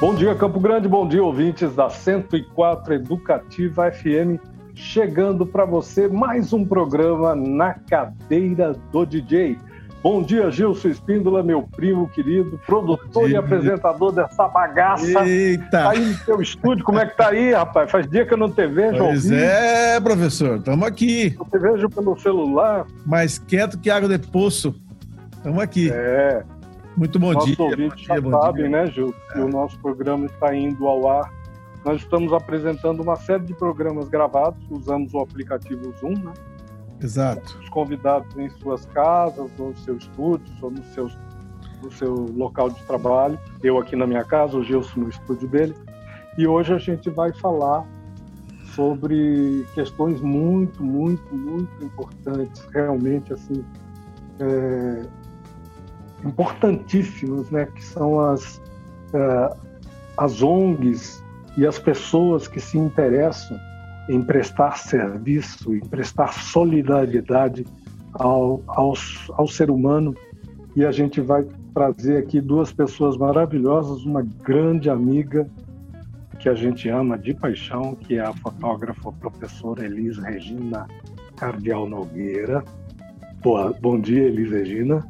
Bom dia, Campo Grande, bom dia, ouvintes da 104 Educativa FM. Chegando para você mais um programa na cadeira do DJ. Bom dia, Gilson Espíndola, meu primo querido, produtor e apresentador dessa bagaça. Eita! Tá aí no seu estúdio, como é que tá aí, rapaz? Faz dia que eu não te vejo. Pois é, professor, estamos aqui. Eu te vejo pelo celular. Mais quieto que água de poço. Estamos aqui. É. Muito bom Nossos dia. ouvintes bom já dia, bom sabem, né, Gil, que o nosso programa está indo ao ar. Nós estamos apresentando uma série de programas gravados, usamos o aplicativo Zoom, né? Exato. Os convidados em suas casas, ou nos seus estúdios, ou no seu, no seu local de trabalho. Eu aqui na minha casa, o Gilson no estúdio dele. E hoje a gente vai falar sobre questões muito, muito, muito importantes, realmente assim, é, importantíssimas, né? Que são as, é, as ONGs e as pessoas que se interessam em prestar serviço, em prestar solidariedade ao, ao, ao ser humano. E a gente vai trazer aqui duas pessoas maravilhosas, uma grande amiga que a gente ama de paixão, que é a fotógrafa professora Elis Regina Cardial Nogueira. Boa, bom dia, Elis Regina.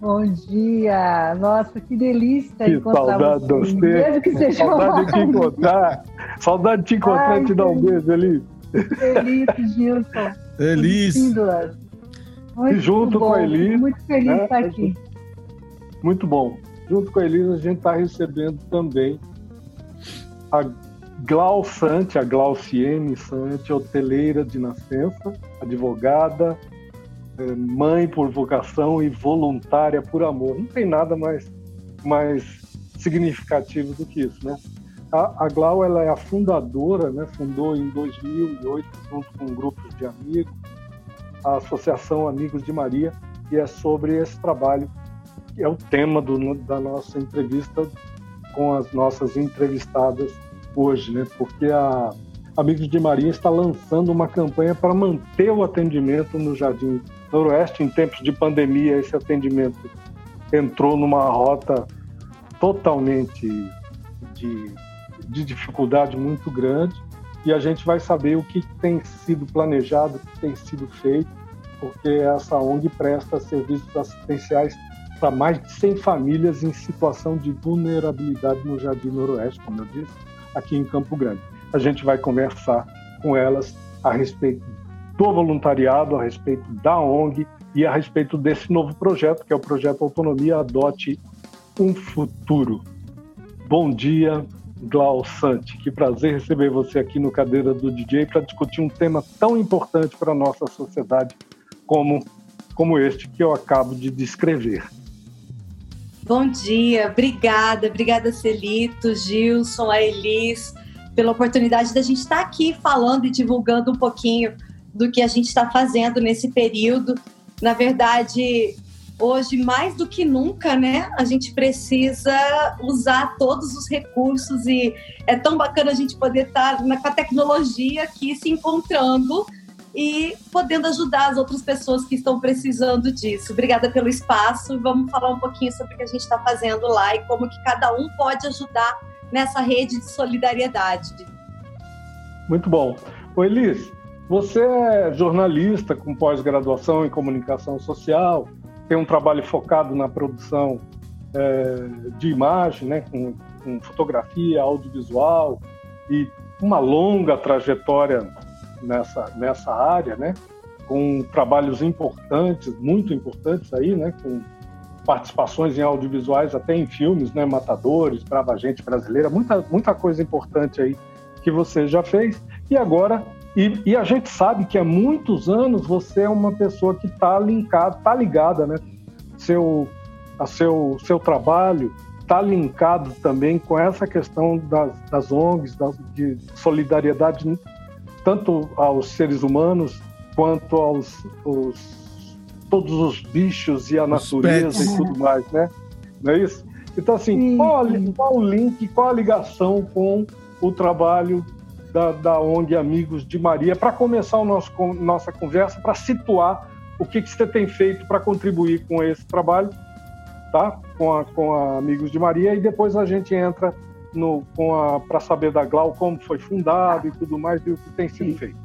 Bom dia! Nossa, que delícia Que encontrar saudade de vocês. você. Mesmo que seja Saudade de te encontrar. Saudade de te encontrar Ai, e te dar um beijo, Elis. Feliz, Gilson. Feliz. Muito E junto bom, com a Eli, Muito feliz né, de estar aqui. Muito bom. Junto com a Elisa, a gente está recebendo também a Glau Sante, a Glauciene Sante, hoteleira de nascença, advogada, mãe por vocação e voluntária por amor. Não tem nada mais, mais significativo do que isso, né? A, a Glau ela é a fundadora, né? fundou em 2008, junto com grupos de amigos, a Associação Amigos de Maria, e é sobre esse trabalho que é o tema do, da nossa entrevista com as nossas entrevistadas hoje, né? Porque a Amigos de Maria está lançando uma campanha para manter o atendimento no Jardim Noroeste em tempos de pandemia. Esse atendimento entrou numa rota totalmente de, de dificuldade muito grande e a gente vai saber o que tem sido planejado, o que tem sido feito, porque essa ONG presta serviços assistenciais para mais de 100 famílias em situação de vulnerabilidade no Jardim Noroeste, como eu disse, aqui em Campo Grande. A gente vai conversar com elas a respeito do voluntariado, a respeito da ONG e a respeito desse novo projeto, que é o projeto Autonomia Adote um Futuro. Bom dia, Glau Sante. Que prazer receber você aqui no Cadeira do DJ para discutir um tema tão importante para a nossa sociedade como, como este que eu acabo de descrever. Bom dia, obrigada, obrigada Celito, Gilson, a Elis, pela oportunidade da gente estar aqui falando e divulgando um pouquinho do que a gente está fazendo nesse período. Na verdade, hoje mais do que nunca, né? A gente precisa usar todos os recursos e é tão bacana a gente poder estar na, com a tecnologia aqui se encontrando e podendo ajudar as outras pessoas que estão precisando disso. Obrigada pelo espaço. Vamos falar um pouquinho sobre o que a gente está fazendo lá e como que cada um pode ajudar nessa rede de solidariedade. Muito bom. Ô Elis, você é jornalista com pós-graduação em comunicação social, tem um trabalho focado na produção é, de imagem, né, com, com fotografia, audiovisual e uma longa trajetória nessa, nessa área, né, com trabalhos importantes, muito importantes aí, né, com participações em audiovisuais, até em filmes, né, Matadores, Brava Gente Brasileira, muita, muita coisa importante aí que você já fez. E agora, e, e a gente sabe que há muitos anos você é uma pessoa que está linkada, está ligada, né, seu, a seu, seu trabalho está linkado também com essa questão das, das ONGs, das, de solidariedade tanto aos seres humanos quanto aos, os, todos os bichos e a Os natureza pets. e tudo mais, né? Não é isso? Então, assim, Sim, qual, qual o link, qual a ligação com o trabalho da, da ONG Amigos de Maria para começar o nosso, con- nossa conversa, para situar o que, que você tem feito para contribuir com esse trabalho, tá? Com a, com a Amigos de Maria, e depois a gente entra para saber da Glau como foi fundado e tudo mais e o que tem sido Sim. feito.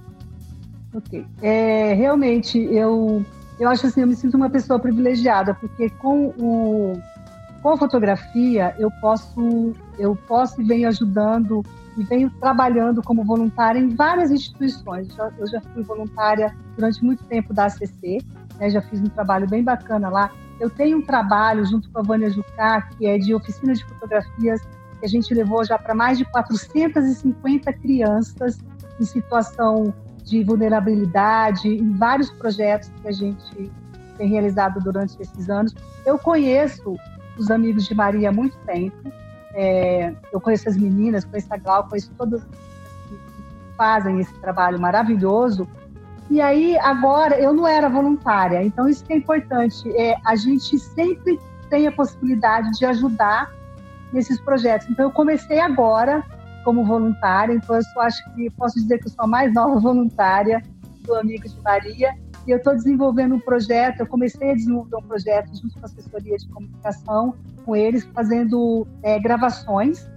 Ok. É, realmente, eu, eu acho assim, eu me sinto uma pessoa privilegiada, porque com, o, com a fotografia eu posso, eu posso e venho ajudando e venho trabalhando como voluntária em várias instituições. Eu já, fui voluntária durante muito tempo da ACC, né, já fiz um trabalho bem bacana lá. Eu tenho um trabalho junto com a Vânia Jucá, que é de oficina de fotografias, que a gente levou já para mais de 450 crianças em situação de vulnerabilidade, em vários projetos que a gente tem realizado durante esses anos. Eu conheço os amigos de Maria há muito tempo, é, eu conheço as meninas, conheço a Glau, conheço todas que fazem esse trabalho maravilhoso. E aí, agora, eu não era voluntária, então isso que é importante. É, a gente sempre tem a possibilidade de ajudar nesses projetos. Então, eu comecei agora como voluntária, então eu só acho que posso dizer que eu sou a mais nova voluntária do Amigo de Maria. E eu estou desenvolvendo um projeto, eu comecei a desenvolver um projeto junto com a assessoria de comunicação, com eles, fazendo é, gravações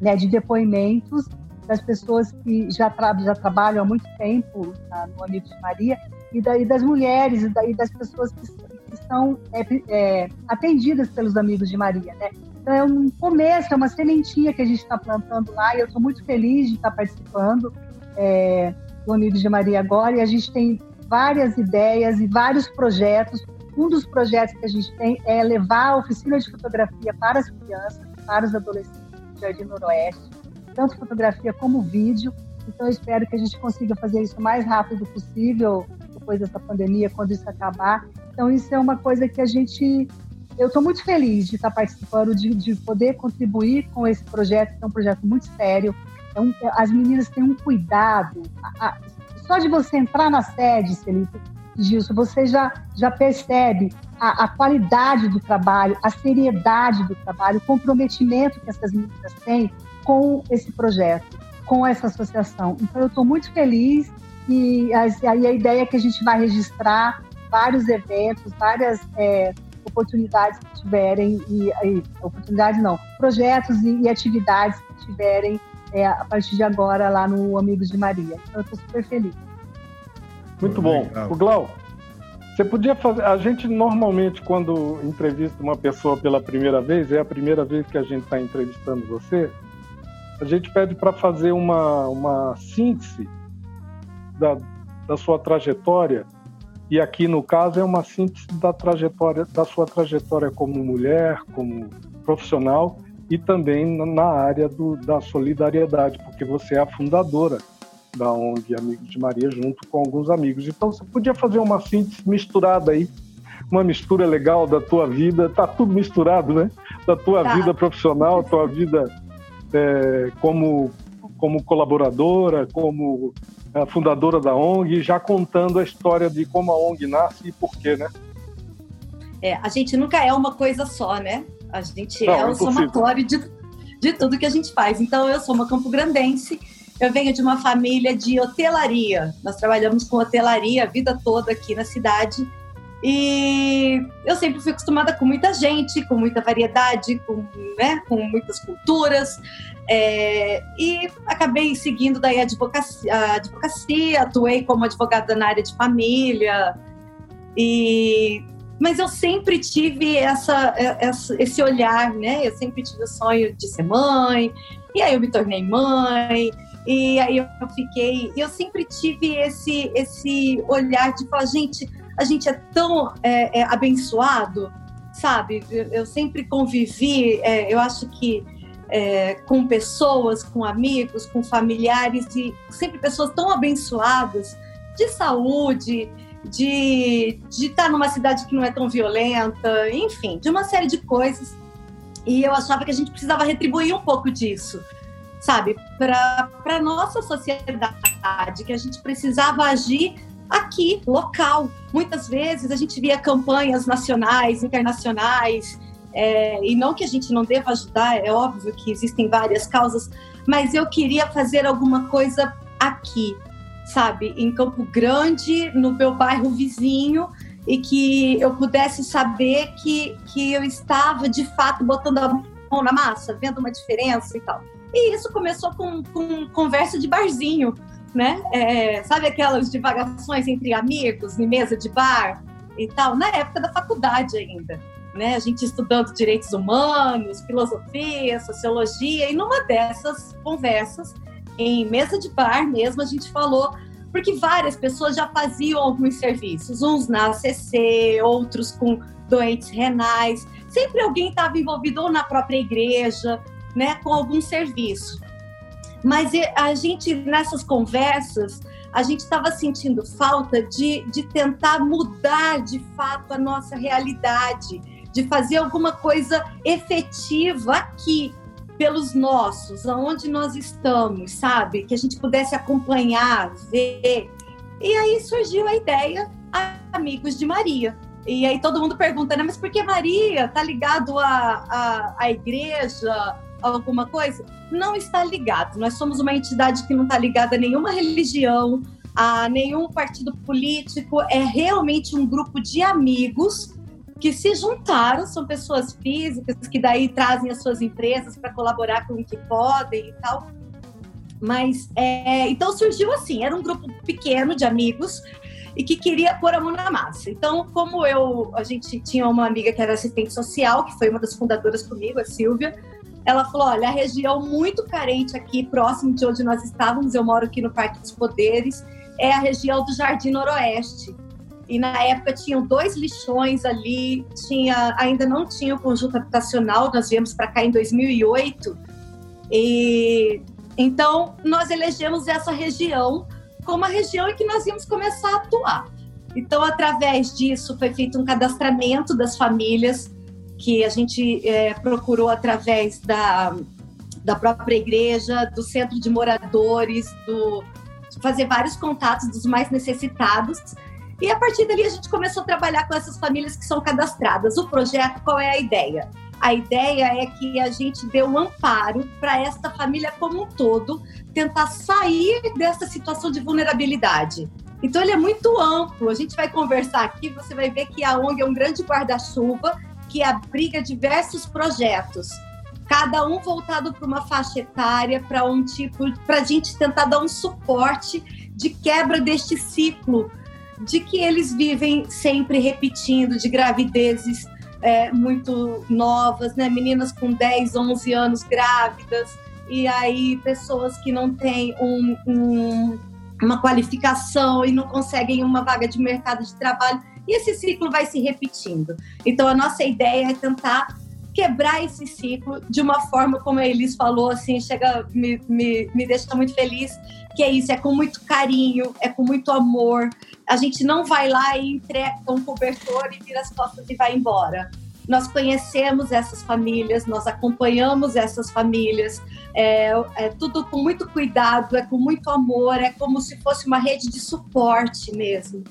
né, de depoimentos das pessoas que já, tra já trabalham há muito tempo tá, no Amigo de Maria, e, das mulheres, e das pessoas que, são é, é, atendidas pelos Amigos de Maria. Né? Então, é um começo, é uma sementinha que a gente está plantando lá, e eu estou muito feliz de estar participando é, do Amigos de Maria agora, e a gente tem várias ideias e vários projetos. Um dos projetos que a gente tem é levar a oficina de fotografia para as crianças, para os adolescentes do Jardim Noroeste, tanto fotografia como vídeo. Então, eu espero que a gente consiga fazer isso o mais rápido possível, depois dessa pandemia, quando isso acabar. Então, isso é uma coisa que a gente. Eu estou muito feliz de estar participando, de, de, poder contribuir com esse projeto, que é um projeto muito sério. É um, as meninas têm um cuidado. A, a, só de você entrar na sede, Celita, Gilson, você já, já percebe a, a, qualidade do trabalho, a seriedade do trabalho, o comprometimento que essas meninas têm com esse projeto, com essa associação. Então, eu estou muito feliz e aí a ideia é que a gente vai registrar vários eventos, várias é, oportunidades que tiverem, e, e oportunidades não, projetos e, e atividades que tiverem é, a partir de agora lá no Amigos de Maria. Então, eu estou super feliz. Muito bom. O Glau, você podia fazer. A gente normalmente, quando entrevista uma pessoa pela primeira vez, é a primeira vez que a gente está entrevistando você, a gente pede para fazer uma, uma síntese da, da sua trajetória. E aqui, no caso, é uma síntese da trajetória, da sua trajetória como mulher, como profissional e também na área do, da solidariedade, porque você é a fundadora da ONG Amigos de Maria, junto com alguns amigos. Então, você podia fazer uma síntese misturada aí, uma mistura legal da tua vida, tá tudo misturado, né? Da tua tá. vida profissional, tua vida é, como, como colaboradora, como é, fundadora da ONG, já contando a história de como a ONG nasce e por quê, né? É, a gente nunca é uma coisa só, né? A gente Não, é o somatório de, de tudo que a gente faz. Então, eu sou uma campo-grandense, eu venho de uma família de hotelaria. Nós trabalhamos com hotelaria a vida toda aqui na cidade. E eu sempre fui acostumada com muita gente, com muita variedade, com, né, com muitas culturas. É, e acabei seguindo daí a advocacia, a advocacia, atuei como advogada na área de família. E mas eu sempre tive essa, essa, esse olhar, né? Eu sempre tive o sonho de ser mãe, e aí eu me tornei mãe, e aí eu fiquei. Eu sempre tive esse, esse olhar de falar, gente, a gente é tão é, é, abençoado, sabe? Eu, eu sempre convivi, é, eu acho que é, com pessoas, com amigos, com familiares, e sempre pessoas tão abençoadas de saúde, de, de estar numa cidade que não é tão violenta, enfim, de uma série de coisas. E eu achava que a gente precisava retribuir um pouco disso, sabe, para a nossa sociedade, que a gente precisava agir aqui, local. Muitas vezes a gente via campanhas nacionais, internacionais, é, e não que a gente não deva ajudar, é óbvio que existem várias causas, mas eu queria fazer alguma coisa aqui, sabe, em Campo Grande, no meu bairro vizinho, e que eu pudesse saber que, que eu estava de fato botando a mão na massa, vendo uma diferença e tal. E isso começou com, com conversa de barzinho, né? É, sabe aquelas divagações entre amigos, em mesa de bar e tal, na época da faculdade ainda. Né? A gente estudando direitos humanos, filosofia, sociologia, e numa dessas conversas, em mesa de bar mesmo, a gente falou porque várias pessoas já faziam alguns serviços, uns na ACC, outros com doentes renais. Sempre alguém estava envolvido ou na própria igreja, né, com algum serviço. Mas a gente, nessas conversas, a gente estava sentindo falta de, de tentar mudar de fato a nossa realidade, de fazer alguma coisa efetiva aqui, pelos nossos, aonde nós estamos, sabe? Que a gente pudesse acompanhar, ver. E aí surgiu a ideia Amigos de Maria. E aí todo mundo pergunta, né? Mas por que Maria? Tá ligado à, à, à igreja, alguma coisa? Não está ligado. Nós somos uma entidade que não está ligada a nenhuma religião, a nenhum partido político. É realmente um grupo de amigos que se juntaram, são pessoas físicas que daí trazem as suas empresas para colaborar com o que podem e tal. Mas é, então surgiu assim, era um grupo pequeno de amigos e que queria pôr a mão na massa. Então, como eu, a gente tinha uma amiga que era assistente social, que foi uma das fundadoras comigo, a Silvia, ela falou: olha, a região muito carente aqui, próximo de onde nós estávamos, eu moro aqui no Parque dos Poderes, é a região do Jardim Noroeste. E na época tinham dois lixões ali, tinha, ainda não tinha o conjunto habitacional, nós viemos para cá em 2008. E então nós elegemos essa região como uma região em que nós íamos começar a atuar. Então, através disso, foi feito um cadastramento das famílias que a gente é, procurou através da, da própria igreja, do centro de moradores, do fazer vários contatos dos mais necessitados e a partir dali a gente começou a trabalhar com essas famílias que são cadastradas. O projeto, qual é a ideia? A ideia é que a gente dê um amparo para esta família como um todo tentar sair dessa situação de vulnerabilidade. Então ele é muito amplo. A gente vai conversar aqui, você vai ver que a ONG é um grande guarda-chuva que abriga diversos projetos, cada um voltado para uma faixa etária, para um tipo, para a gente tentar dar um suporte de quebra deste ciclo de que eles vivem sempre repetindo, de gravidezes é, muito novas, né? Meninas com 10, 11 anos grávidas, e aí pessoas que não têm um, um, uma qualificação e não conseguem uma vaga de mercado de trabalho. E esse ciclo vai se repetindo. Então, a nossa ideia é tentar quebrar esse ciclo de uma forma como a Elis falou, assim, chega, me, me, me deixa muito feliz, que é isso, é com muito carinho, é com muito amor. A gente não vai lá e entrega um cobertor e vira as costas e vai embora. Nós conhecemos essas famílias, nós acompanhamos essas famílias, é, é tudo com muito cuidado, é com muito amor, é como se fosse uma rede de suporte mesmo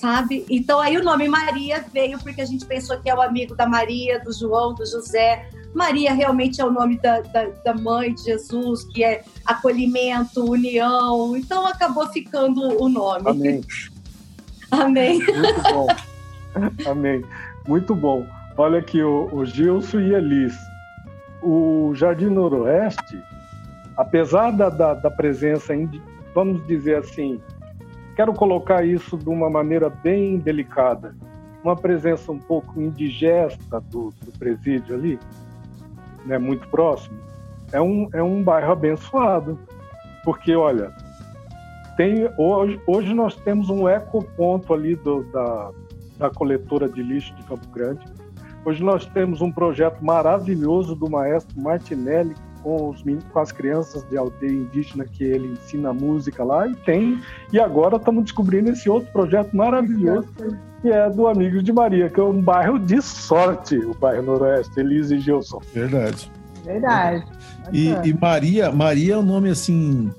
sabe? Então aí o nome Maria veio porque a gente pensou que é o amigo da Maria, do João, do José. Maria realmente é o nome da, da, da mãe de Jesus, que é acolhimento, união. Então acabou ficando o nome. Amém. Amém. Muito bom. Amém. Muito bom. Olha aqui o, o Gilson e Elis. O Jardim Noroeste, apesar da, da, da presença, vamos dizer assim, quero colocar isso de uma maneira bem delicada. Uma presença um pouco indigesta do, do presídio ali, né, muito próximo, é um, é um bairro abençoado. Porque, olha, tem, hoje, hoje nós temos um ecoponto ali do, da, da coletora de lixo de Campo Grande. Hoje nós temos um projeto maravilhoso do maestro Martinelli, com, os, com as crianças de aldeia indígena que ele ensina música lá e tem. E agora estamos descobrindo esse outro projeto maravilhoso que é do Amigos de Maria, que é um bairro de sorte, o bairro Noroeste, Elise e Gilson. Verdade. Verdade. E, e, Maria, Maria é um nome assim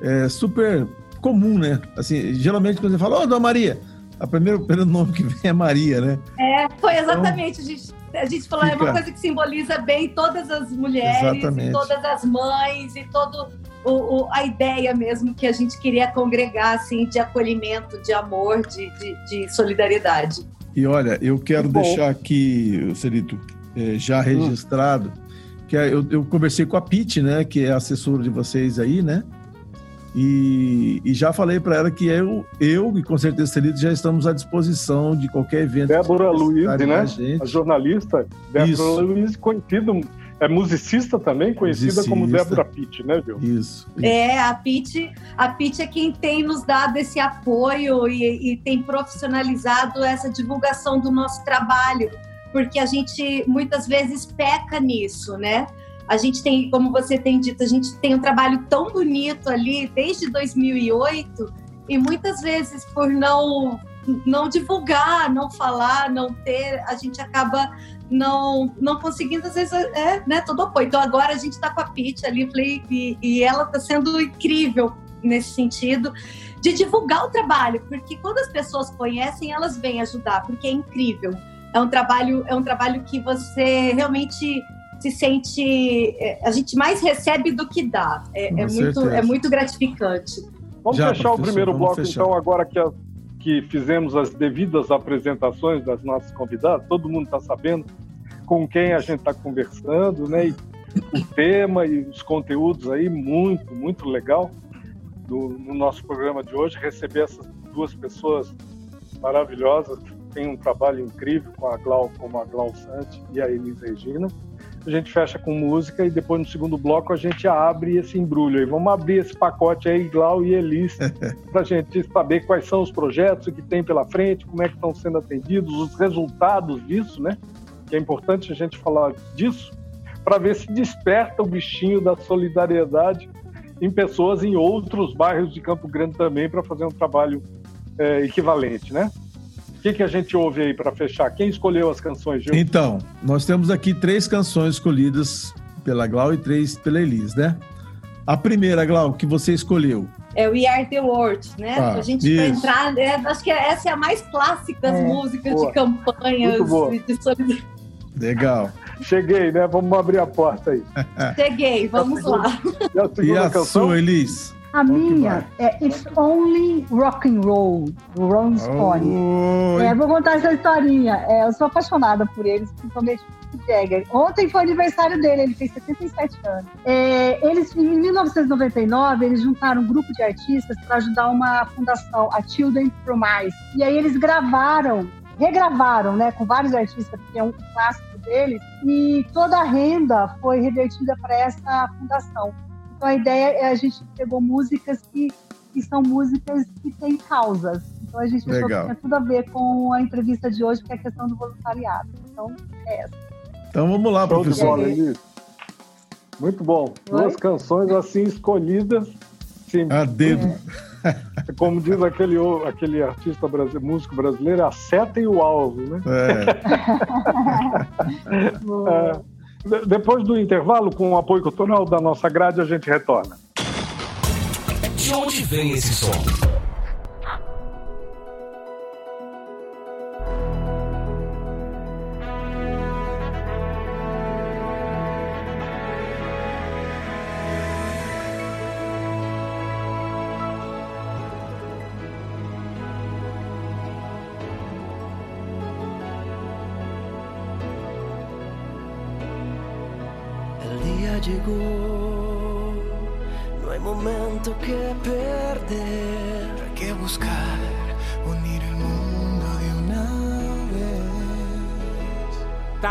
é, super comum, né? Assim, geralmente quando você fala, ô, oh, Dona Maria, o primeiro, primeiro nome que vem é Maria, né? É, foi exatamente. Então, a gente a gente falou, Fica. é uma coisa que simboliza bem todas as mulheres, e todas as mães, e todo o, o, a ideia mesmo que a gente queria congregar, assim, de acolhimento, de amor, de, de, de solidariedade. E olha, eu quero deixar aqui, Celito, é, já hum. registrado, que é, eu, eu conversei com a Pete, né, que é assessora de vocês aí, né? E, e já falei para ela que eu, eu e com certeza Celito já estamos à disposição de qualquer evento. Débora Luiz, né? A, a, jornalista Débora Luiz, conhecido é musicista também, conhecida musicista. como Débora Pitt, né, viu? Isso, isso. É, a Pitt, a Pitt é quem tem nos dado esse apoio e, e tem profissionalizado essa divulgação do nosso trabalho, porque a gente muitas vezes peca nisso, né? A gente tem, como você tem dito, a gente tem um trabalho tão bonito ali desde 2008 e muitas vezes por não não divulgar, não falar, não ter, a gente acaba não não conseguindo às vezes é, né, todo apoio. Então agora a gente está com a Pete ali, falei, e, e ela está sendo incrível nesse sentido de divulgar o trabalho, porque quando as pessoas conhecem, elas vêm ajudar, porque é incrível. É um trabalho, é um trabalho que você realmente se sente, é, a gente mais recebe do que dá. É, é muito, é muito gratificante. Vamos Já, fechar o primeiro bloco, fechar. então, agora que a que fizemos as devidas apresentações das nossas convidadas, todo mundo está sabendo com quem a gente está conversando, né? E o tema e os conteúdos aí, muito, muito legal do, no nosso programa de hoje. Receber essas duas pessoas maravilhosas, que têm um trabalho incrível com a Glau, como a Glau Sante e a Elis Regina a gente fecha com música e depois no segundo bloco a gente abre esse embrulho aí. Vamos abrir esse pacote aí, Glau e Elis, para a gente saber quais são os projetos que tem pela frente, como é que estão sendo atendidos, os resultados disso, né? Que é importante a gente falar disso, para ver se desperta o bichinho da solidariedade em pessoas em outros bairros de Campo Grande também para fazer um trabalho é, equivalente, né? Que, que a gente ouve aí para fechar? Quem escolheu as canções, Gil? Então, nós temos aqui três canções escolhidas pela Glau e três pela Elis, né? A primeira, Glau, que você escolheu. É o We Are The World, né? Ah, a gente vai entrar, é, acho que essa é a mais clássica das é, músicas boa. de campanhas de. Legal. Cheguei, né? Vamos abrir a porta aí. Cheguei, vamos lá. E a, e a sua, Elis? A minha é It's Only Rock and Roll, do Ron Stone. É, vou contar essa historinha. É, eu sou apaixonada por eles, principalmente por Jagger. Ontem foi aniversário dele, ele fez 77 anos. É, eles, em 1999, eles juntaram um grupo de artistas para ajudar uma fundação, a Children Promise. E aí eles gravaram regravaram, né, com vários artistas, porque é um clássico deles, e toda a renda foi revertida para essa fundação. Então a ideia é a gente pegou músicas que, que são músicas que têm causas. Então a gente achou que tinha tudo a ver com a entrevista de hoje, que é a questão do voluntariado. Então é essa. Então vamos lá, professor. Muito bom. Oi? Duas canções assim escolhidas. Sim. A dedo. É. Como diz aquele, aquele artista brasileiro, músico brasileiro, acertem o alvo, né? É. é. Depois do intervalo, com o apoio cultural da nossa grade, a gente retorna. De onde vem esse som?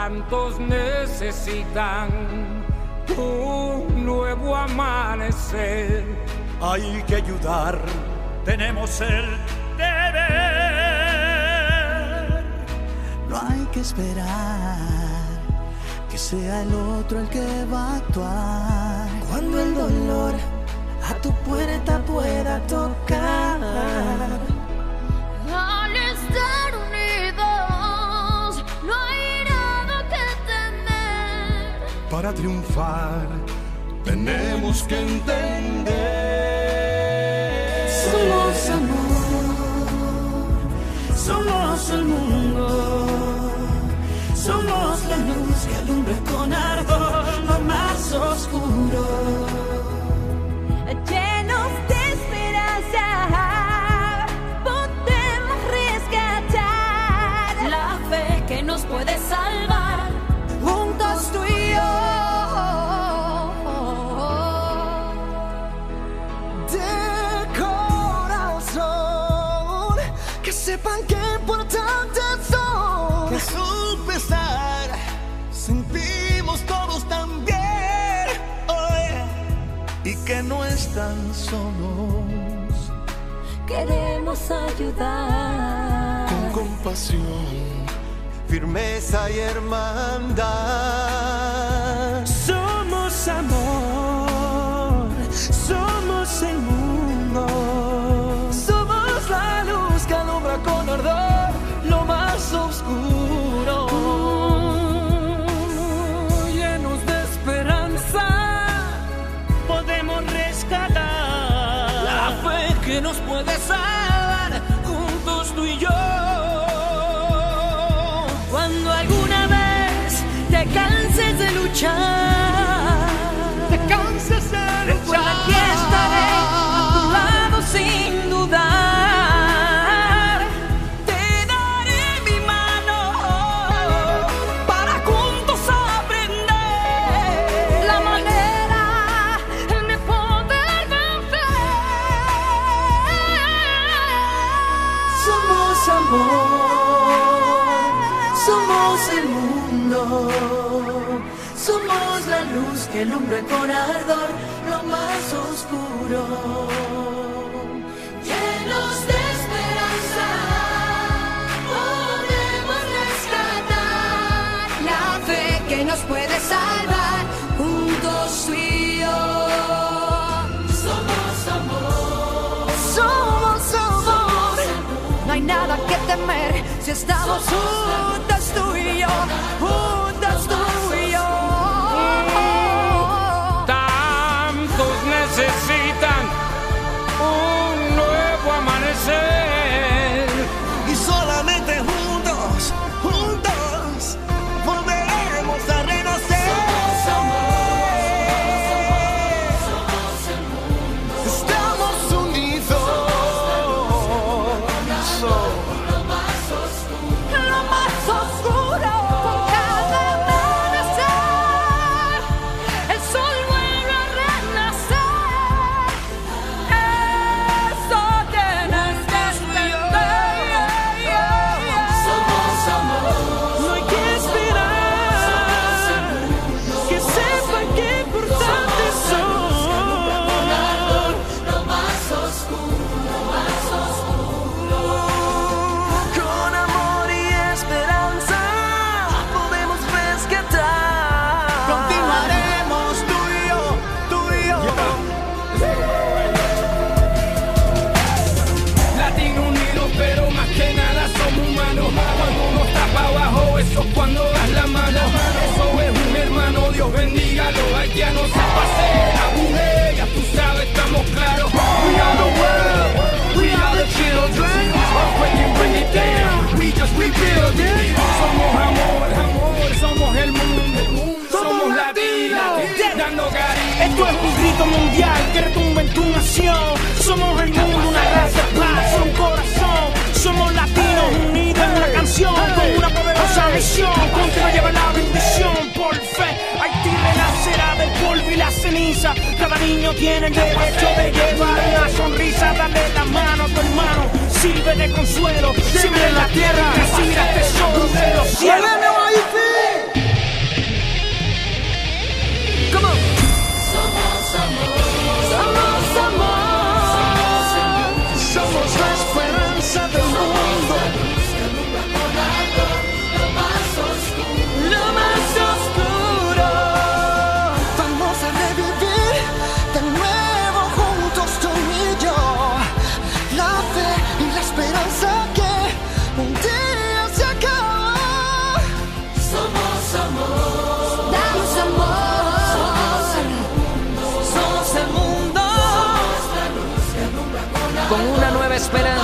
Vez. Tantos necesitan un nuevo amanecer. Hay que ayudar, tenemos el deber. No hay que esperar que sea el otro el que va a actuar. Cuando el dolor a tu puerta pueda tocar. Para triunfar, tenemos que entender. Somos amor, somos el mundo queremos ayudar. Con compasión, firmeza y hermandad. Somos amor. shine. que lumbre con ardor lo más oscuro. Llenos de esperanza, podemos rescatar la fe que nos puede salvar juntos tú y yo. Somos amor. Somos amor. No hay nada que temer si estamos juntos tú y yo. Juntos tú y yo. It's it.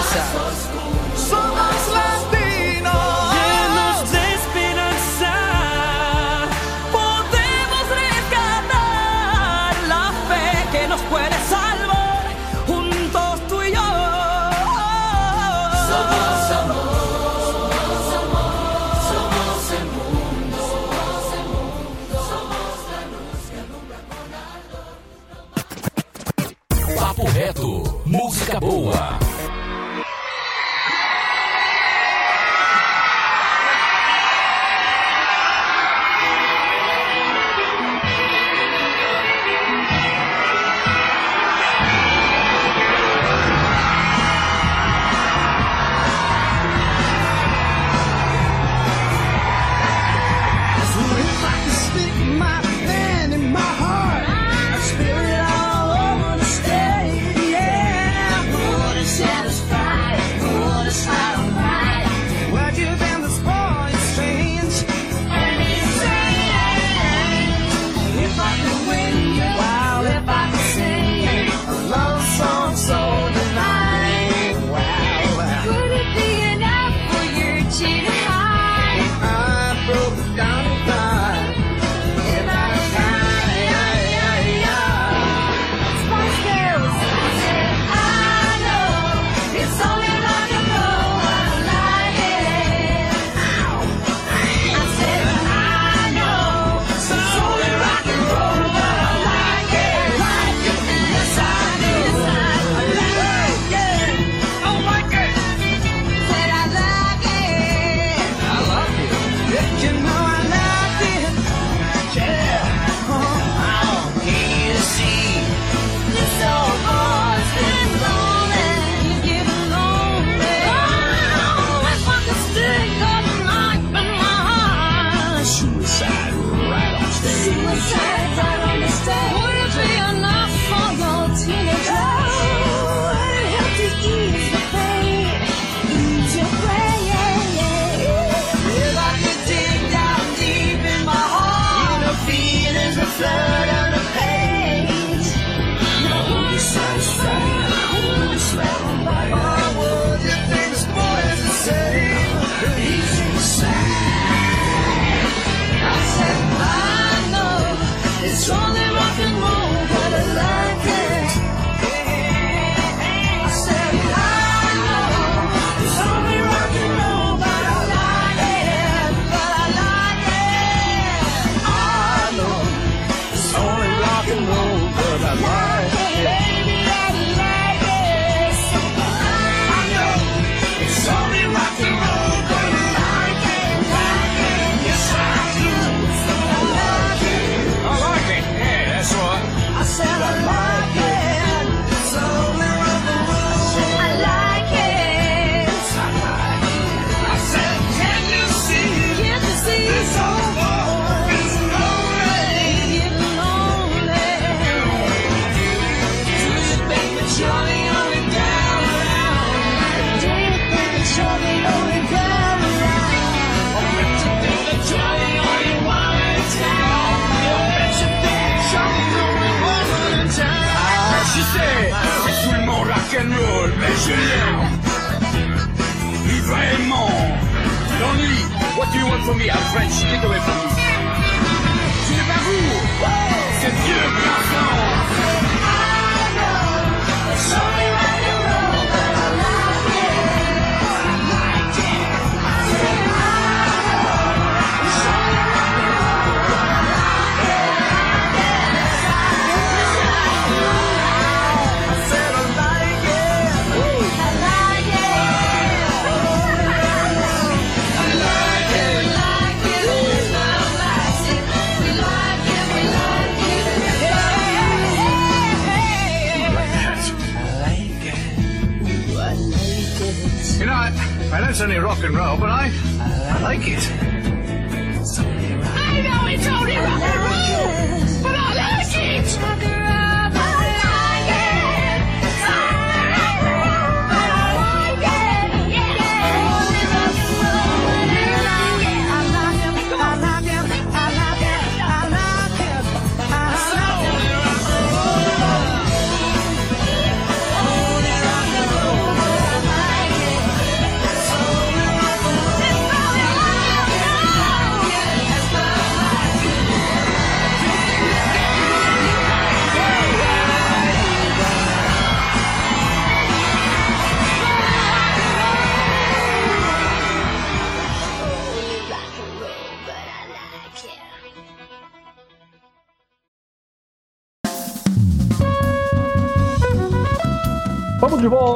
Sussa.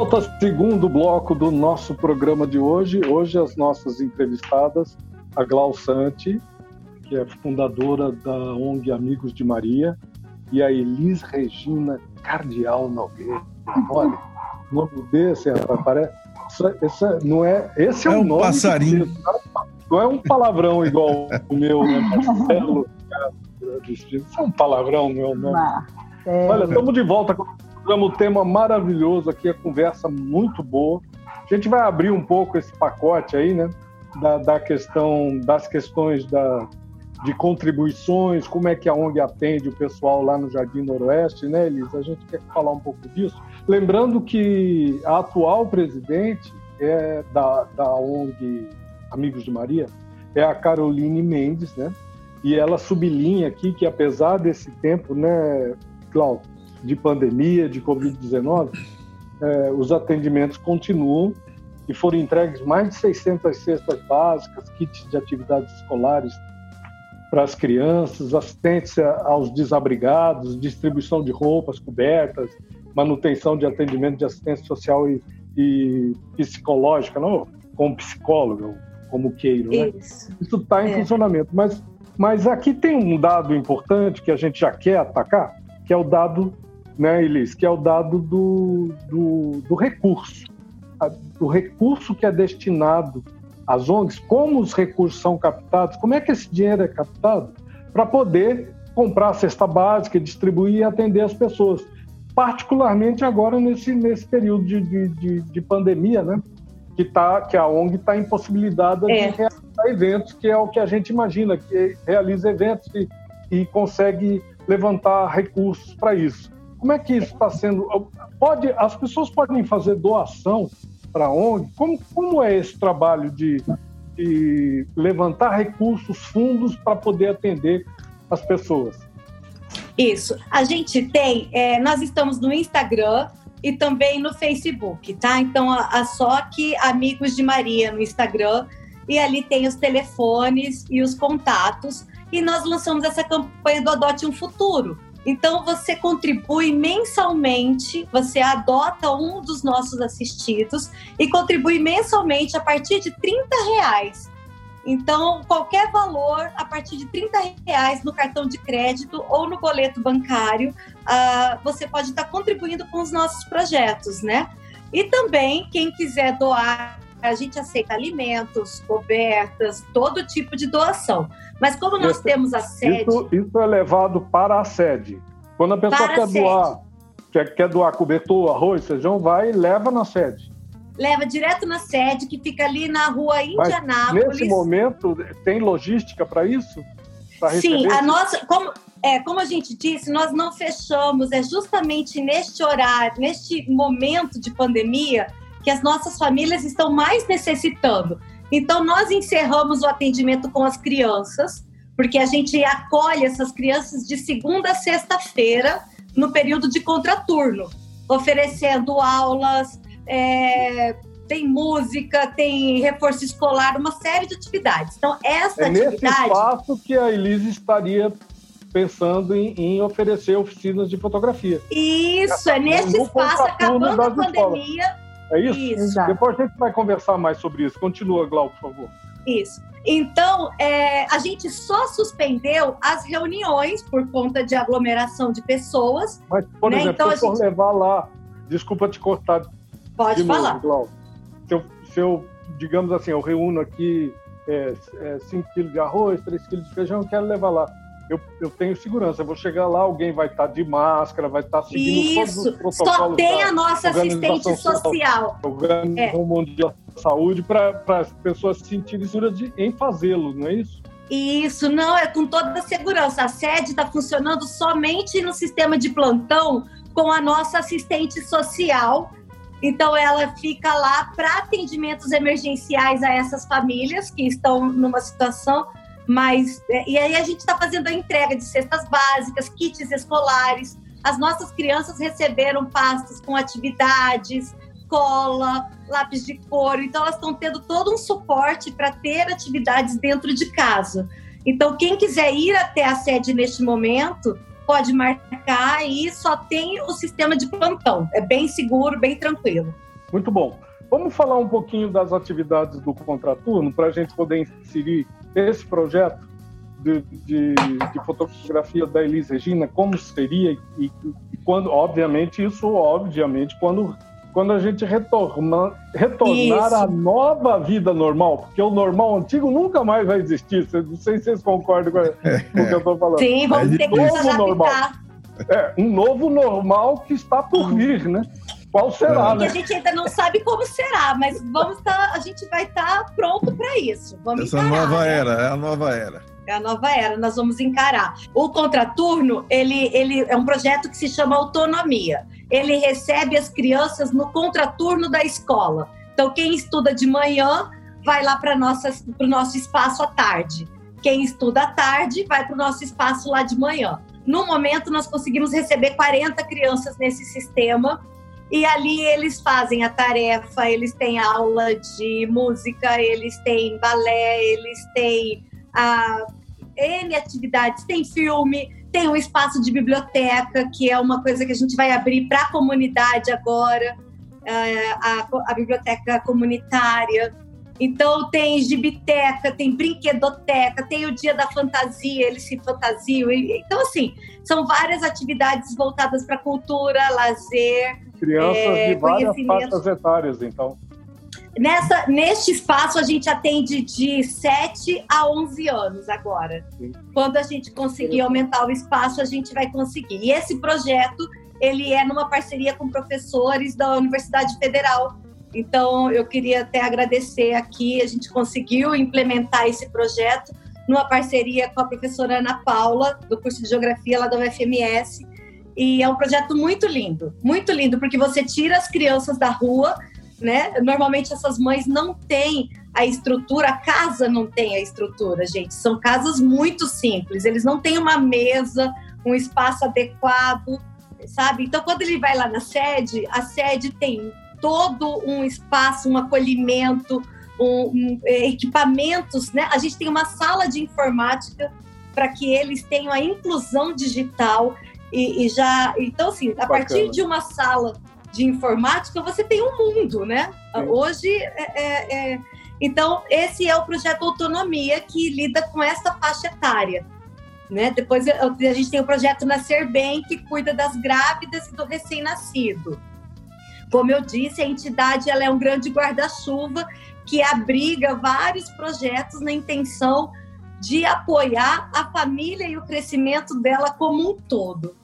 Volta, segundo bloco do nosso programa de hoje. Hoje as nossas entrevistadas, a Glau Santi, que é fundadora da ONG Amigos de Maria, e a Elis Regina Cardial Nogueira. Olha, o nome desse, rapaz, parece... Essa, essa não é, esse é, É o um nome passarinho. Não é um palavrão igual o meu, né? Marcelo Isso é um palavrão, meu nome. Mas, é, Olha, estamos de volta com programa, um tema maravilhoso aqui, a conversa muito boa. A gente vai abrir um pouco esse pacote aí, né? Da, da questão, das questões da, de contribuições, como é que a ONG atende o pessoal lá no Jardim Noroeste, né, Elisa? A gente quer falar um pouco disso. Lembrando que a atual presidente é da, da ONG Amigos de Maria é a Caroline Mendes, né? E ela sublinha aqui que apesar desse tempo, né, Cláudio, de pandemia, de Covid-19, eh, os atendimentos continuam e foram entregues mais de 600 cestas básicas, kits de atividades escolares para as crianças, assistência aos desabrigados, distribuição de roupas, cobertas, manutenção de atendimento de assistência social e, e psicológica, não como psicólogo, como queiro, né? Isso. Isso está em É. funcionamento. Mas, mas aqui tem um dado importante que a gente já quer atacar, que é o dado, né, Elis, que é o dado do, do, do recurso. Do recurso que é destinado às ONGs, como os recursos são captados, como é que esse dinheiro é captado para poder comprar a cesta básica, distribuir e atender as pessoas. Particularmente agora nesse, nesse período de, de, de, de pandemia, né? Que, tá, que a ONG está impossibilitada É. de realizar eventos, que é o que a gente imagina, que realiza eventos e, e consegue levantar recursos para isso. Como é que isso está sendo? Pode, as pessoas podem fazer doação para ONG? Como, como é esse trabalho de, de levantar recursos, fundos para poder atender as pessoas? Isso. A gente tem, é, nós estamos no Instagram e também no Facebook, tá? Então, a, a só que Amigos de Maria no Instagram e ali tem os telefones e os contatos. E nós lançamos essa campanha do Adote um Futuro. Então, você contribui mensalmente, você adota um dos nossos assistidos e contribui mensalmente a partir de 30 reais. Então, qualquer valor a partir de 30 reais no cartão de crédito ou no boleto bancário, ah, você pode estar contribuindo com os nossos projetos, né? E também, quem quiser doar, a gente aceita alimentos, cobertas, todo tipo de doação. Mas como nós Isso- temos a sede... Isso, isso é levado para a sede. Quando a pessoa a quer sede. doar, quer, quer doar cobertor, arroz, feijão, vai e leva na sede. Leva direto na sede, que fica ali na rua Mas Indianápolis. nesse momento, tem logística para isso? Pra Sim, a nossa, como, é, como a gente disse, nós não fechamos, é justamente neste horário, neste momento de pandemia, que as nossas famílias estão mais necessitando. Então, nós encerramos o atendimento com as crianças, porque a gente acolhe essas crianças de segunda a sexta-feira, no período de contraturno, oferecendo aulas, é, tem música, tem reforço escolar, uma série de atividades. Então, essa é atividade. nesse espaço que a Elise estaria pensando em, em oferecer oficinas de fotografia. Isso, é nesse espaço, acabando a pandemia. Escolas. É isso? Isso. Depois a gente vai conversar mais sobre isso. Continua, Glau, por favor. Isso. Então, é, a gente só suspendeu as reuniões por conta de aglomeração de pessoas. Mas, por né? exemplo, então, se eu gente... for levar lá, desculpa te cortar. Pode de falar. Novo, Glau. Se eu, se eu, digamos assim, eu reúno aqui 5 é, é, quilos de arroz, 3 quilos de feijão, eu quero levar lá. Eu, eu, tenho segurança. Eu vou chegar lá, alguém vai estar de máscara, vai estar seguindo Isso. todos os protocolos. Só tem a nossa assistente social. Organização é. Mundial da Saúde para as pessoas se sentirem seguras de, em fazê-lo, não é isso? Isso, não, é com toda a segurança. A sede está funcionando somente no sistema de plantão com a nossa assistente social. Então, ela fica lá para atendimentos emergenciais a essas famílias que estão numa situação mas e aí a gente está fazendo a entrega de cestas básicas, kits escolares. As nossas crianças receberam pastas com atividades, cola, lápis de cor. Então elas estão tendo todo um suporte para ter atividades dentro de casa. Então quem quiser ir até a sede neste momento pode marcar e só tem o sistema de plantão. É bem seguro, bem tranquilo. Muito bom. Vamos falar um pouquinho das atividades do contraturno para a gente poder inserir esse projeto de, de, de, fotografia da Elis Regina, como seria e, e, quando, obviamente, isso, obviamente, quando, quando a gente retorna, retornar à nova vida normal, porque o normal antigo nunca mais vai existir. Não sei se vocês concordam com, com o que eu estou falando. Sim, vamos ter que normal. É, um novo normal que está por vir, né? Qual será, né? a gente ainda não sabe como será, mas vamos tá, a gente vai estar tá pronto para isso. Vamos Essa encarar, nova né? era, é a nova era. É a nova era, nós vamos encarar. O contraturno, ele, ele é um projeto que se chama Autonomia. Ele recebe as crianças no contraturno da escola. Então, quem estuda de manhã vai lá para o nosso espaço à tarde. Quem estuda à tarde vai para o nosso espaço lá de manhã. No momento, nós conseguimos receber 40 crianças nesse sistema e ali eles fazem a tarefa, eles têm aula de música, eles têm balé, eles têm a N atividades, tem filme, tem um espaço de biblioteca, que é uma coisa que a gente vai abrir para a comunidade agora, é, a, a biblioteca comunitária. Então tem gibiteca, tem brinquedoteca, tem o dia da fantasia, eles se fantasiam. Então, assim, são várias atividades voltadas para cultura, lazer, Crianças é, de várias faixas etárias, então. Nessa, neste espaço, a gente atende de 7 a 11 anos agora. Sim. Quando a gente conseguir aumentar o espaço, a gente vai conseguir. E esse projeto, ele é numa parceria com professores da Universidade Federal. Então, eu queria até agradecer aqui, a gente conseguiu implementar esse projeto numa parceria com a professora Ana Paula, do curso de Geografia lá da UFMS, e é um projeto muito lindo, muito lindo, porque você tira as crianças da rua, né? Normalmente essas mães não têm a estrutura, a casa não tem a estrutura, gente. São casas muito simples, eles não têm uma mesa, um espaço adequado, sabe? Então, quando ele vai lá na sede, a sede tem todo um espaço, um acolhimento, um, um, é, equipamentos, né? A gente tem uma sala de informática para que eles tenham a inclusão digital. E, e já, então assim, a Bacana. partir de uma sala de informática, você tem um mundo, né? Sim. Hoje, é, é, é, então esse é o projeto Autonomia que lida com essa faixa etária. Né? Depois a gente tem o projeto Nascer Bem, que cuida das grávidas e do recém-nascido. Como eu disse, a entidade ela é um grande guarda-chuva que abriga vários projetos na intenção de apoiar a família e o crescimento dela como um todo.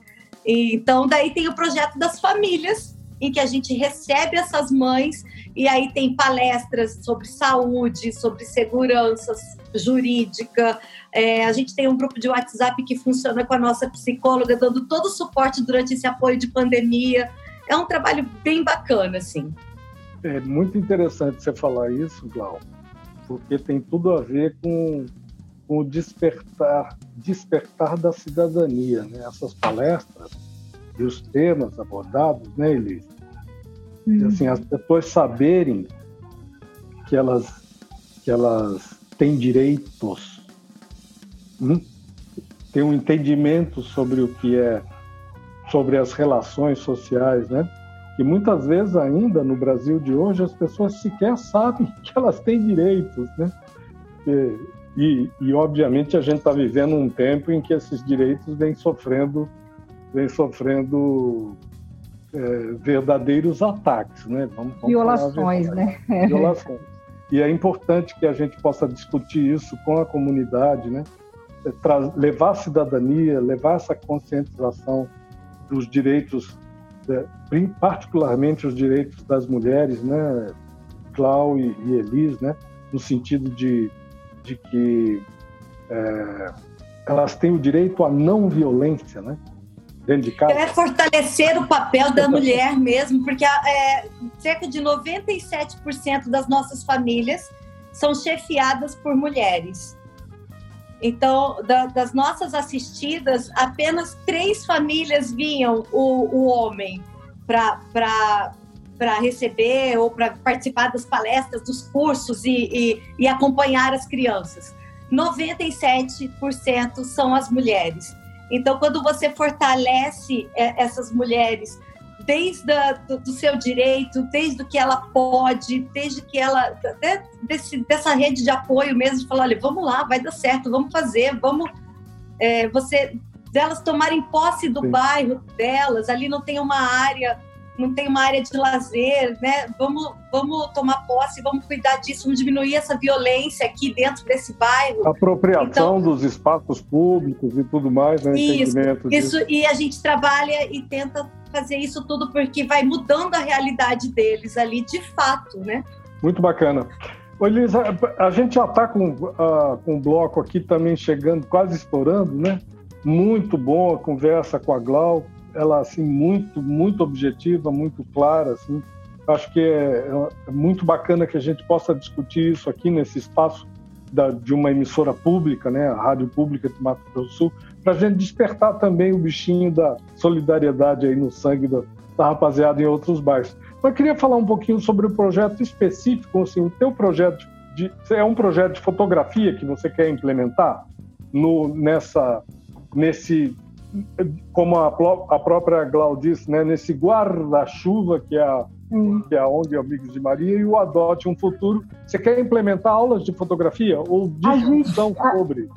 Então, daí tem o projeto das famílias, em que a gente recebe essas mães e aí tem palestras sobre saúde, sobre segurança jurídica. É, a gente tem um grupo de WhatsApp que funciona com a nossa psicóloga, dando todo o suporte durante esse apoio de pandemia. É um trabalho bem bacana, assim. É muito interessante você falar isso, Glau, porque tem tudo a ver com, com o despertar, despertar da cidadania, né? Essas palestras e os temas abordados, né, Elis? Hum. Assim, as pessoas saberem que elas, que elas têm direitos, hum? têm um entendimento sobre o que é, sobre as relações sociais, né? Que muitas vezes ainda no Brasil de hoje as pessoas sequer sabem que elas têm direitos, né? E, e, e obviamente a gente está vivendo um tempo em que esses direitos vêm sofrendo vem sofrendo é, verdadeiros ataques, né? Vamos, vamos Violações, né? Violações. E é importante que a gente possa discutir isso com a comunidade, né? É, levar a cidadania, levar essa conscientização dos direitos, é, particularmente os direitos das mulheres, né? Clau e, e Elis, né? No sentido de, de que é, elas têm o direito à não violência, né? dentro de casa? É fortalecer o papel da mulher mesmo, porque é, cerca de 97% das nossas famílias são chefiadas por mulheres. Então, da, das nossas assistidas, apenas três famílias vinham o, o homem para receber ou para participar das palestras, dos cursos e, e, e acompanhar as crianças. 97% são as mulheres. Então, quando você fortalece é, essas mulheres desde a, do, do, seu direito, desde o que ela pode, desde que ela desse, dessa rede de apoio mesmo, falar, olha, vamos lá, vai dar certo, vamos fazer, vamos é, você delas tomarem posse do Sim. bairro delas, ali não tem uma área não tem uma área de lazer, né? Vamos, vamos tomar posse, vamos cuidar disso, vamos diminuir essa violência aqui dentro desse bairro. Apropriação então, dos espaços públicos e tudo mais, né? Isso, isso e a gente trabalha e tenta fazer isso tudo porque vai mudando a realidade deles ali, de fato, né? Muito bacana. Ô, Elisa, a gente já está com, uh, com o bloco aqui também chegando, quase explorando, né? Muito bom a conversa com a Glau ela assim muito muito objetiva, muito clara, assim. Acho que é, é muito bacana que a gente possa discutir isso aqui nesse espaço da, de uma emissora pública, né, a rádio pública de Mato Grosso do Sul, para a gente despertar também o bichinho da solidariedade aí no sangue da, da rapaziada em outros bairros. Eu queria falar um pouquinho sobre o projeto específico, assim, o teu projeto de, é um projeto de fotografia que você quer implementar no nessa nesse como a, a própria Glaudice, né, nesse guarda-chuva que é a que é ONG Amigos de Maria e o Adote um Futuro. Você quer implementar aulas de fotografia ou discussão sobre?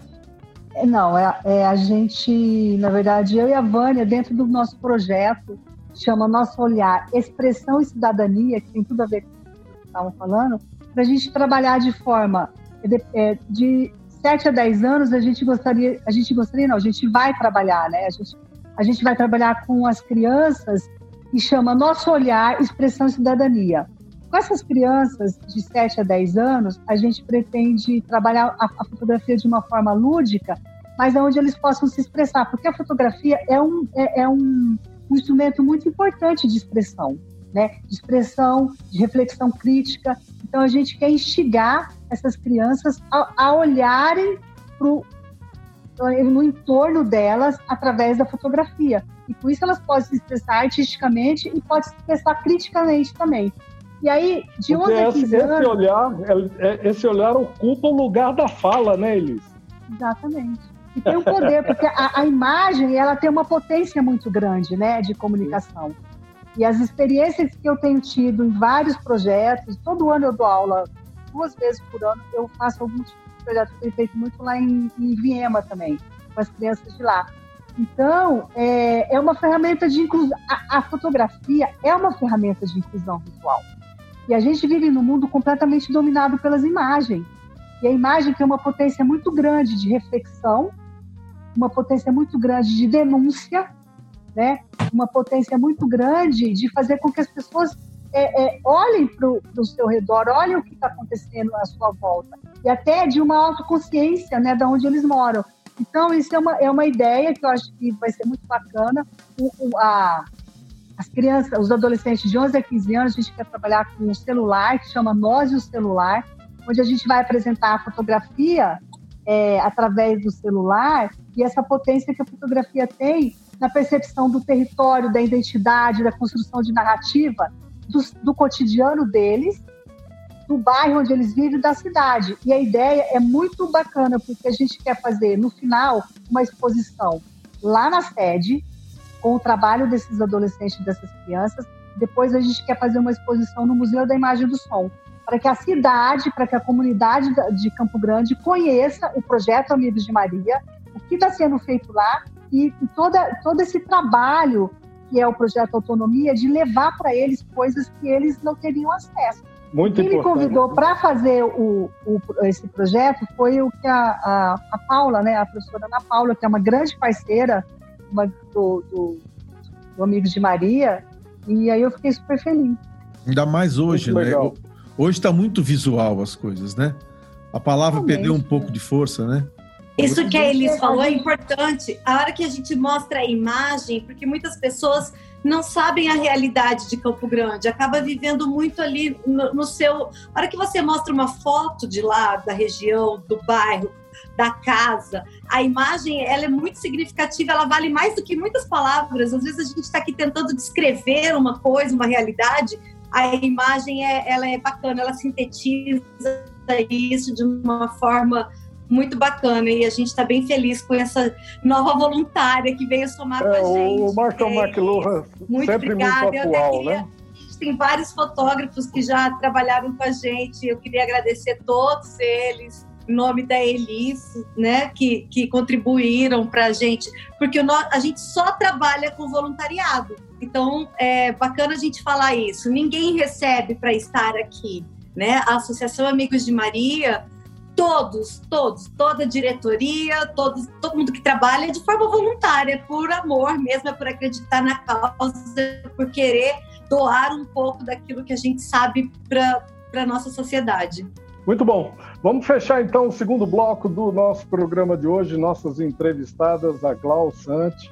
É, não, é, é, a gente, na verdade, eu e a Vânia, dentro do nosso projeto, chama Nosso Olhar Expressão e Cidadania, que tem tudo a ver com o que estavam falando, para a gente trabalhar de forma de, é, de 7 a 10 anos a gente gostaria, a gente gostaria não, a gente vai trabalhar, né? A gente, a gente vai trabalhar com as crianças e chama Nosso Olhar Expressão e Cidadania. Com essas crianças de 7 a 10 anos, a gente pretende trabalhar a, a fotografia de uma forma lúdica, mas onde eles possam se expressar, porque a fotografia é um, é, é um, um instrumento muito importante de expressão, né? De expressão, de reflexão crítica. Então a gente quer instigar essas crianças a, a olharem pro, no entorno delas através da fotografia. E com isso elas podem se expressar artisticamente e podem se expressar criticamente também. E aí, de Porque 11 a 15 esse, anos... Esse olhar, é, é, esse olhar ocupa o lugar da fala, né, Elis? Exatamente. E tem um poder, porque a, a, imagem ela tem uma potência muito grande né, de comunicação. E as experiências que eu tenho tido em vários projetos, todo ano eu dou aula duas vezes por ano eu faço alguns projetos que tenho feito muito lá em, em Viema também, com as crianças de lá. Então, é, é uma ferramenta de inclusão. A, a, fotografia é uma ferramenta de inclusão visual. E a gente vive num mundo completamente dominado pelas imagens. E a imagem tem uma potência muito grande de reflexão, uma potência muito grande de denúncia, né? uma potência muito grande de fazer com que as pessoas é, é, olhem para o seu redor, olhem o que está acontecendo à sua volta. E até de uma autoconsciência né, da onde eles moram. Então, isso é uma, é uma ideia que eu acho que vai ser muito bacana. O, o, a, as crianças, os adolescentes de 11 a 15 anos, a gente quer trabalhar com um celular, que chama Nós e o Celular, onde a gente vai apresentar a fotografia é, através do celular e essa potência que a fotografia tem na percepção do território, da identidade, da construção de narrativa, do, do cotidiano deles, do bairro onde eles vivem, da cidade. E a ideia é muito bacana, porque a gente quer fazer, no final, uma exposição lá na sede, com o trabalho desses adolescentes dessas crianças. Depois a gente quer fazer uma exposição no Museu da Imagem do Som, para que a cidade, para que a comunidade de Campo Grande conheça o projeto Amigos de Maria, o que está sendo feito lá e toda, todo esse trabalho que é o projeto Autonomia, de levar para eles coisas que eles não teriam acesso. Muito Quem me convidou para fazer o, o, esse projeto foi o que a, a, a, Paula, né, a professora Ana Paula, que é uma grande parceira uma, do, do, do Amigos de Maria, e aí eu fiquei super feliz. Ainda mais hoje, né? Hoje está muito visual as coisas, né? A palavra Realmente, perdeu um pouco de força, né? Isso que a Elis falou é importante. A hora que a gente mostra a imagem, porque muitas pessoas não sabem a realidade de Campo Grande, acaba vivendo muito ali no, no seu. A hora que você mostra uma foto de lá, da região, do bairro, da casa. A imagem, ela é muito significativa, ela vale mais do que muitas palavras. Às vezes a gente está aqui tentando descrever uma coisa, uma realidade. A imagem, é, ela é bacana, ela sintetiza isso de uma forma muito bacana e a gente está bem feliz com essa nova voluntária que veio somar é, com a gente. O Marshall é, McLuhan, muito sempre obrigada. muito atual, queria, né? A tem vários fotógrafos que já trabalharam com a gente, eu queria agradecer todos eles, em nome da Elis, né, que, que contribuíram para a gente, porque a gente só trabalha com voluntariado. Então, é bacana a gente falar isso. Ninguém recebe para estar aqui, né? A Associação Amigos de Maria todos, todos, toda a diretoria, todos, todo mundo que trabalha de forma voluntária, por amor mesmo, é por acreditar na causa, por querer doar um pouco daquilo que a gente sabe para a nossa sociedade. Muito bom. Vamos fechar então o segundo bloco do nosso programa de hoje. Nossas entrevistadas, a Glau Sante,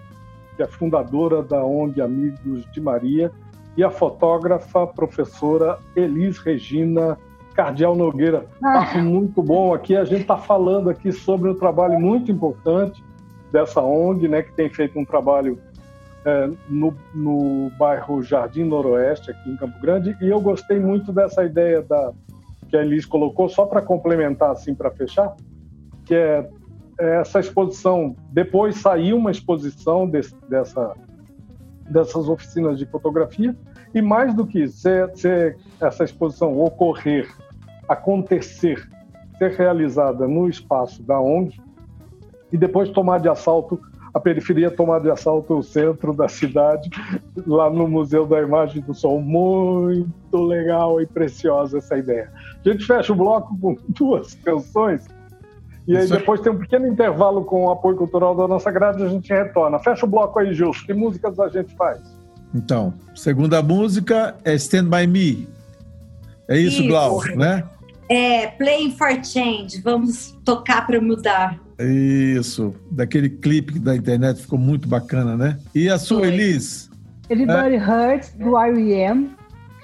que é fundadora da ONG Amigos de Maria, e a fotógrafa, professora Elis Regina Cardial Nogueira. Ah. Papo muito bom aqui. A gente está falando aqui sobre um trabalho muito importante dessa ONG, né, que tem feito um trabalho é, no, no bairro Jardim Noroeste, aqui em Campo Grande. E eu gostei muito dessa ideia da, que a Elis colocou, só para complementar, assim, para fechar, que é, é, essa exposição. Depois saiu uma exposição desse, dessa, dessas oficinas de fotografia. E mais do que isso, se essa exposição ocorrer acontecer, ser realizada no espaço da ONG e depois tomar de assalto a periferia, tomar de assalto o centro da cidade, lá no Museu da Imagem do Som. Muito legal e preciosa essa ideia. A gente fecha o bloco com duas canções e aí depois tem um pequeno intervalo com o apoio cultural da nossa grade e a gente retorna. Fecha o bloco aí, Gilson. Que músicas a gente faz? Então, segunda música é Stand By Me. É isso, isso. Glau, né? É, Playing for Change, vamos tocar para mudar. Isso, daquele clipe da internet ficou muito bacana, né? E a sua, Foi. Elis? Everybody é... Hurts, do R.E.M.,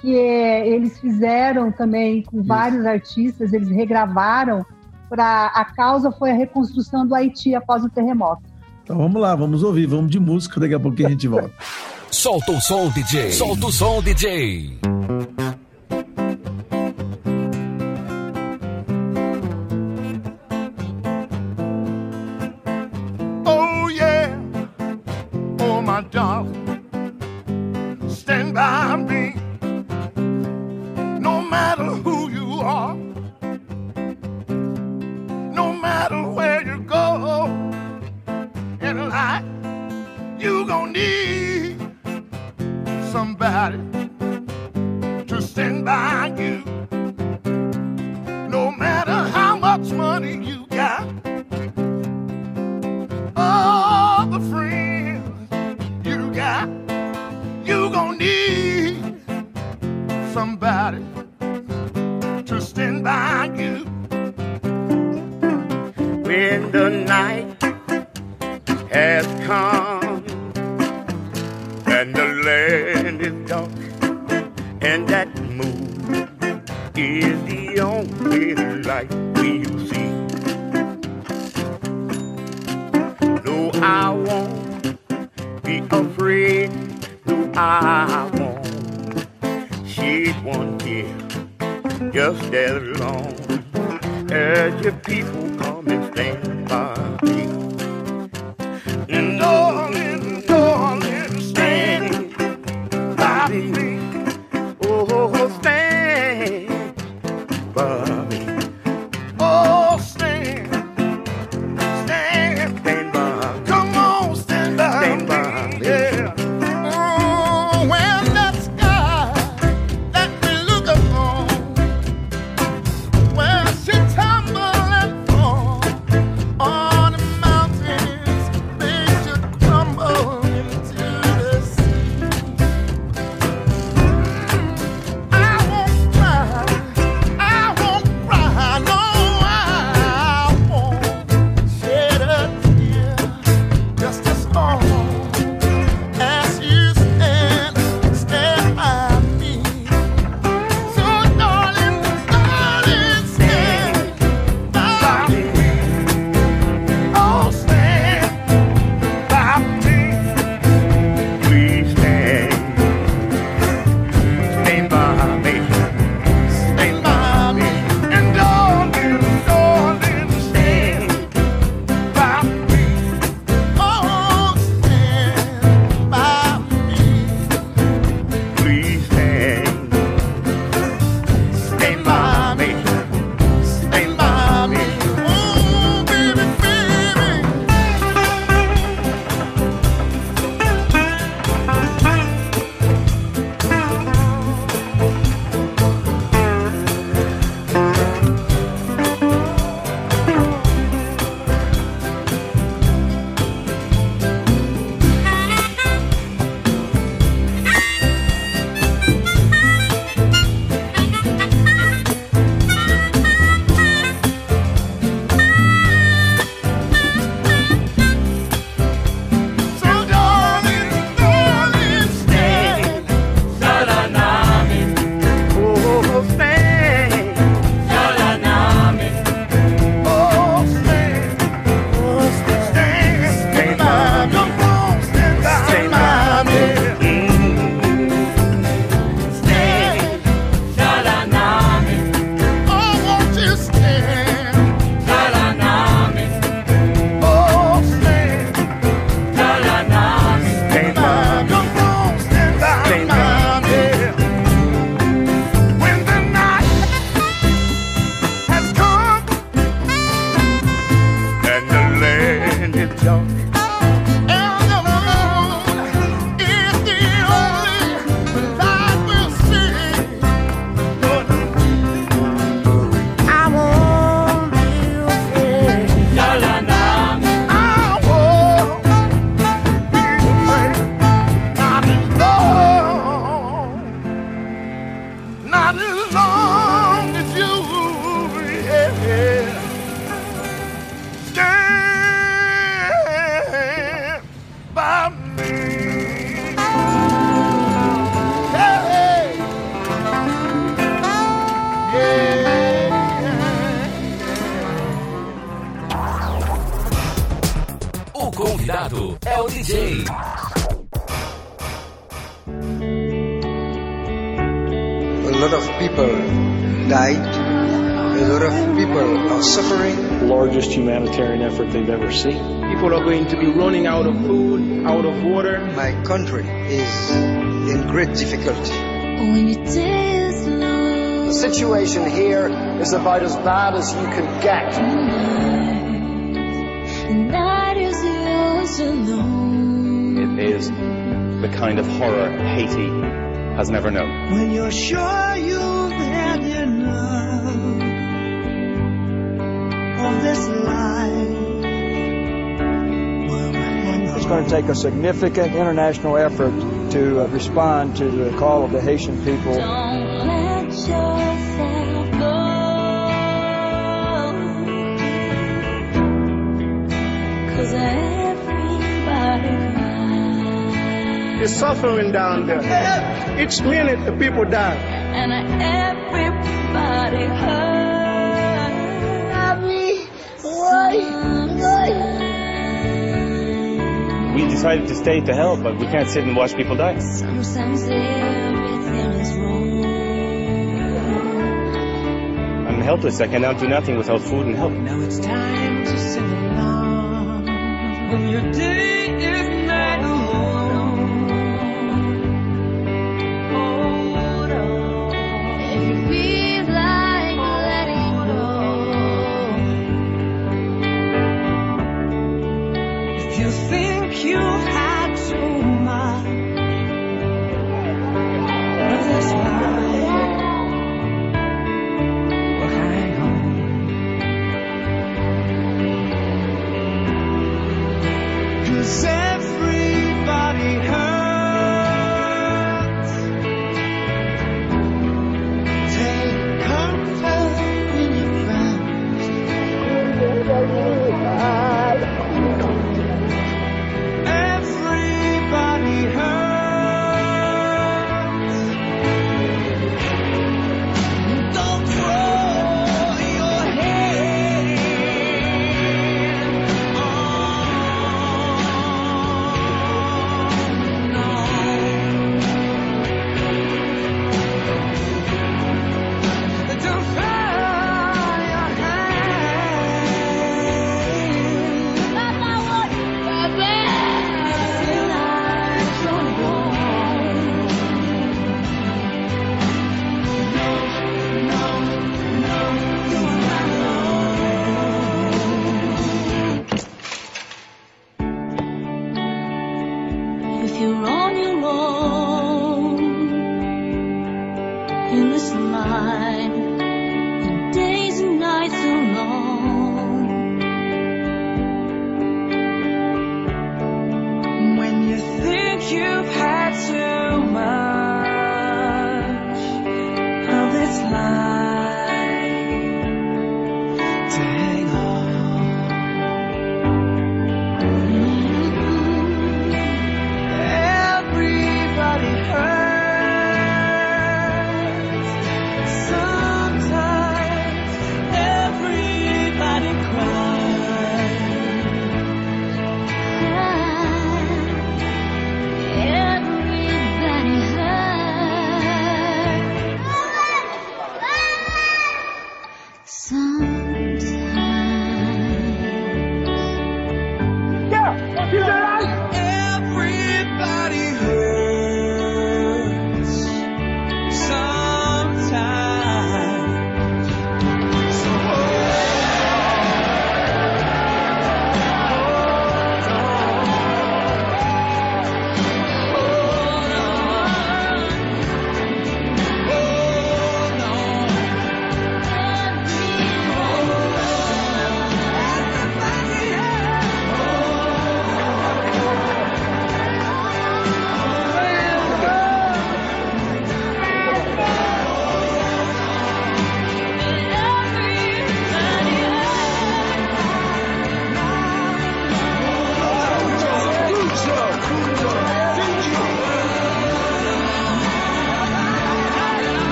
que é, eles fizeram também com Isso. vários artistas, eles regravaram, para a causa foi a reconstrução do Haiti após o terremoto. Então vamos lá, vamos ouvir, vamos de música, daqui a pouquinho a gente volta. Solta o som, DJ! Solta o som, DJ! going to be running out of food, out of water. My country is in great difficulty. The situation here is about as bad as you can get. It is the kind of horror Haiti has never known. When you're sure going to take a significant international effort to uh, respond to the call of the Haitian people. It's suffering down there. Each minute the people die. And everybody hurts. Decided to stay to help, but we can't sit and watch people die. Sometimes everything is wrong. I'm helpless. I cannot do nothing without food and help. Now it's time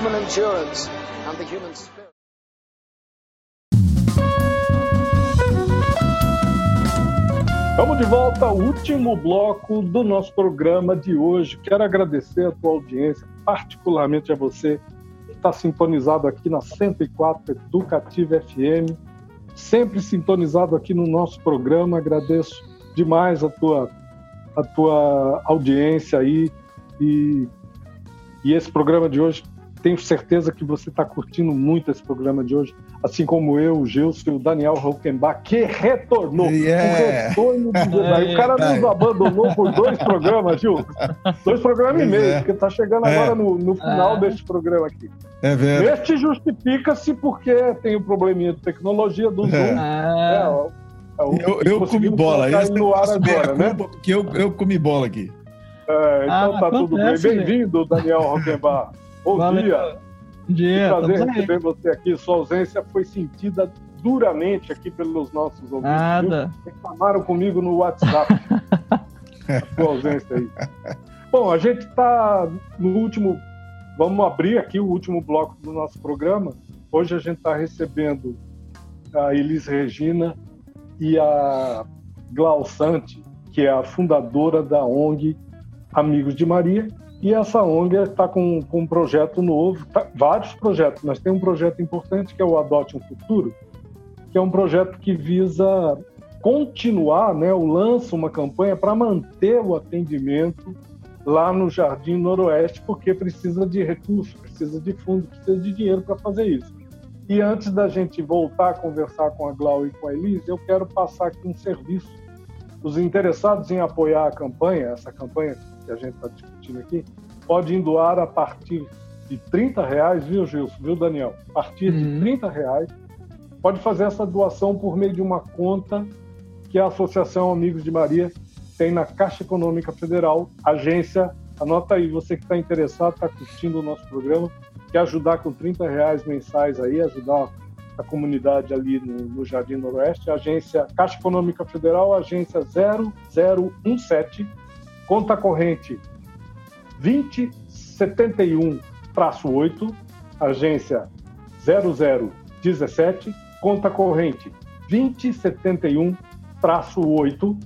human endurance and the human spirit. Estamos de volta ao último bloco do nosso programa de hoje. Quero agradecer a tua audiência, particularmente a você que está sintonizado aqui na 104 Educativa FM, sempre sintonizado aqui no nosso programa. Agradeço demais a tua, a tua audiência aí e, e esse programa de hoje. Tenho certeza que você está curtindo muito esse programa de hoje, assim como eu, o Gilson e o Daniel Rockenbach, que retornou. Yeah. O retorno do Jedi. O cara nos abandonou por dois programas, Gil. Dois programas e Pois meio, é. porque está chegando É. agora no, no final É. deste programa aqui. É verdade. Este justifica-se porque tem o probleminha de tecnologia do Zoom. É, ó, é o- Eu, eu comi bola. Esse no ar agora, né? Porque eu, eu comi bola aqui. É, então Ah, tá tudo bem. acontece, Bem-vindo, Daniel Rockenbach. Bom Valeu. dia. Bom dia, Que prazer estamos aí. receber você aqui. Sua ausência foi sentida duramente aqui pelos nossos ouvintes. Nada. viu? Reclamaram comigo no WhatsApp. sua ausência aí. Bom, a gente está no último. Vamos abrir aqui o último bloco do nosso programa. Hoje a gente está recebendo a Elis Regina e a Glausante, que é a fundadora da ONG Amigos de Maria. E essa ONG está com, com, um projeto novo, tá, vários projetos, mas tem um projeto importante que é o Adote um Futuro, que é um projeto que visa continuar, né, o lança uma campanha para manter o atendimento lá no Jardim Noroeste, porque precisa de recursos, precisa de fundo, precisa de dinheiro para fazer isso. E antes da gente voltar a conversar com a Glau e com a Elise, eu quero passar aqui um serviço. Os interessados em apoiar a campanha, essa campanha a gente está discutindo aqui, podem doar a partir de 30 reais, viu, Gilson, viu, Daniel? A partir uhum. de 30 reais, pode fazer essa doação por meio de uma conta que a Associação Amigos de Maria tem na Caixa Econômica Federal, agência. Anota aí, você que está interessado, está curtindo o nosso programa, quer ajudar com 30 reais mensais aí, ajudar a comunidade ali no, no Jardim Noroeste, agência Caixa Econômica Federal, agência 0017, conta corrente 2071-8, agência 0017, conta corrente 2071 8,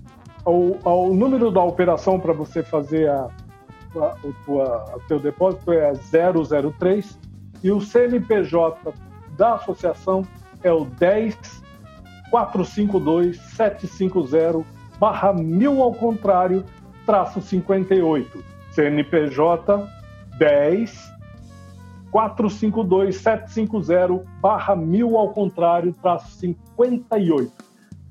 o, o número da operação para você fazer a, a, o tua, teu depósito é 003 e o CNPJ da associação é o 10 452 750 barra mil ao contrário traço 58 CNPJ 10 452 750 barra mil ao contrário traço 58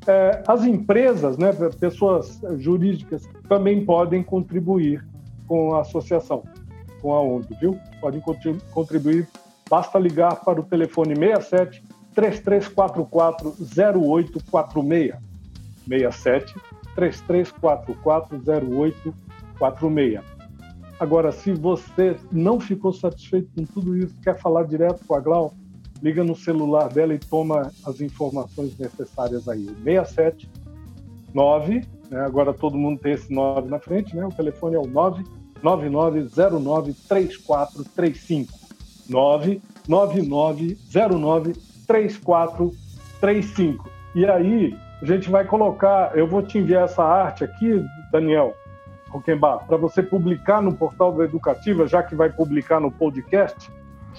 é, as empresas, né, pessoas jurídicas, também podem contribuir com a associação, com a ONG, viu? Podem contribuir, basta ligar para o telefone 67 3344 0846. 67 3344 0846. Agora, se você não ficou satisfeito com tudo isso, quer falar direto com a Glau, liga no celular dela e toma as informações necessárias aí. 679, né, agora todo mundo tem esse 9 na frente, né? O telefone é o 999093435. 999093435. E aí, a gente vai colocar, eu vou te enviar essa arte aqui, Daniel, Roquembar, para você publicar no portal da Educativa, já que vai publicar no podcast,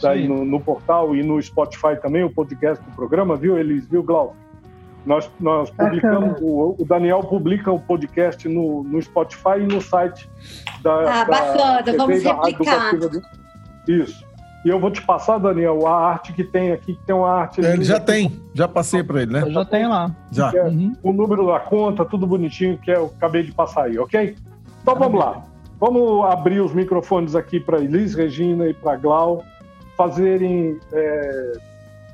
daí no, no, portal e no Spotify também, o podcast do programa, viu, Elis, viu, Glau? Nós, nós publicamos, o, o, Daniel publica o podcast no, no Spotify e no site da. Ah, da bacana, vamos replicar. Isso. E eu vou te passar, Daniel, a arte que tem aqui, que tem uma arte. É, ele já tem, já passei para ele, né? Eu já tenho lá. Já. É, uhum. O número da conta, tudo bonitinho, que eu acabei de passar aí, ok? Então vamos lá. Vamos abrir os microfones aqui para Elis Regina e para Glau fazerem é,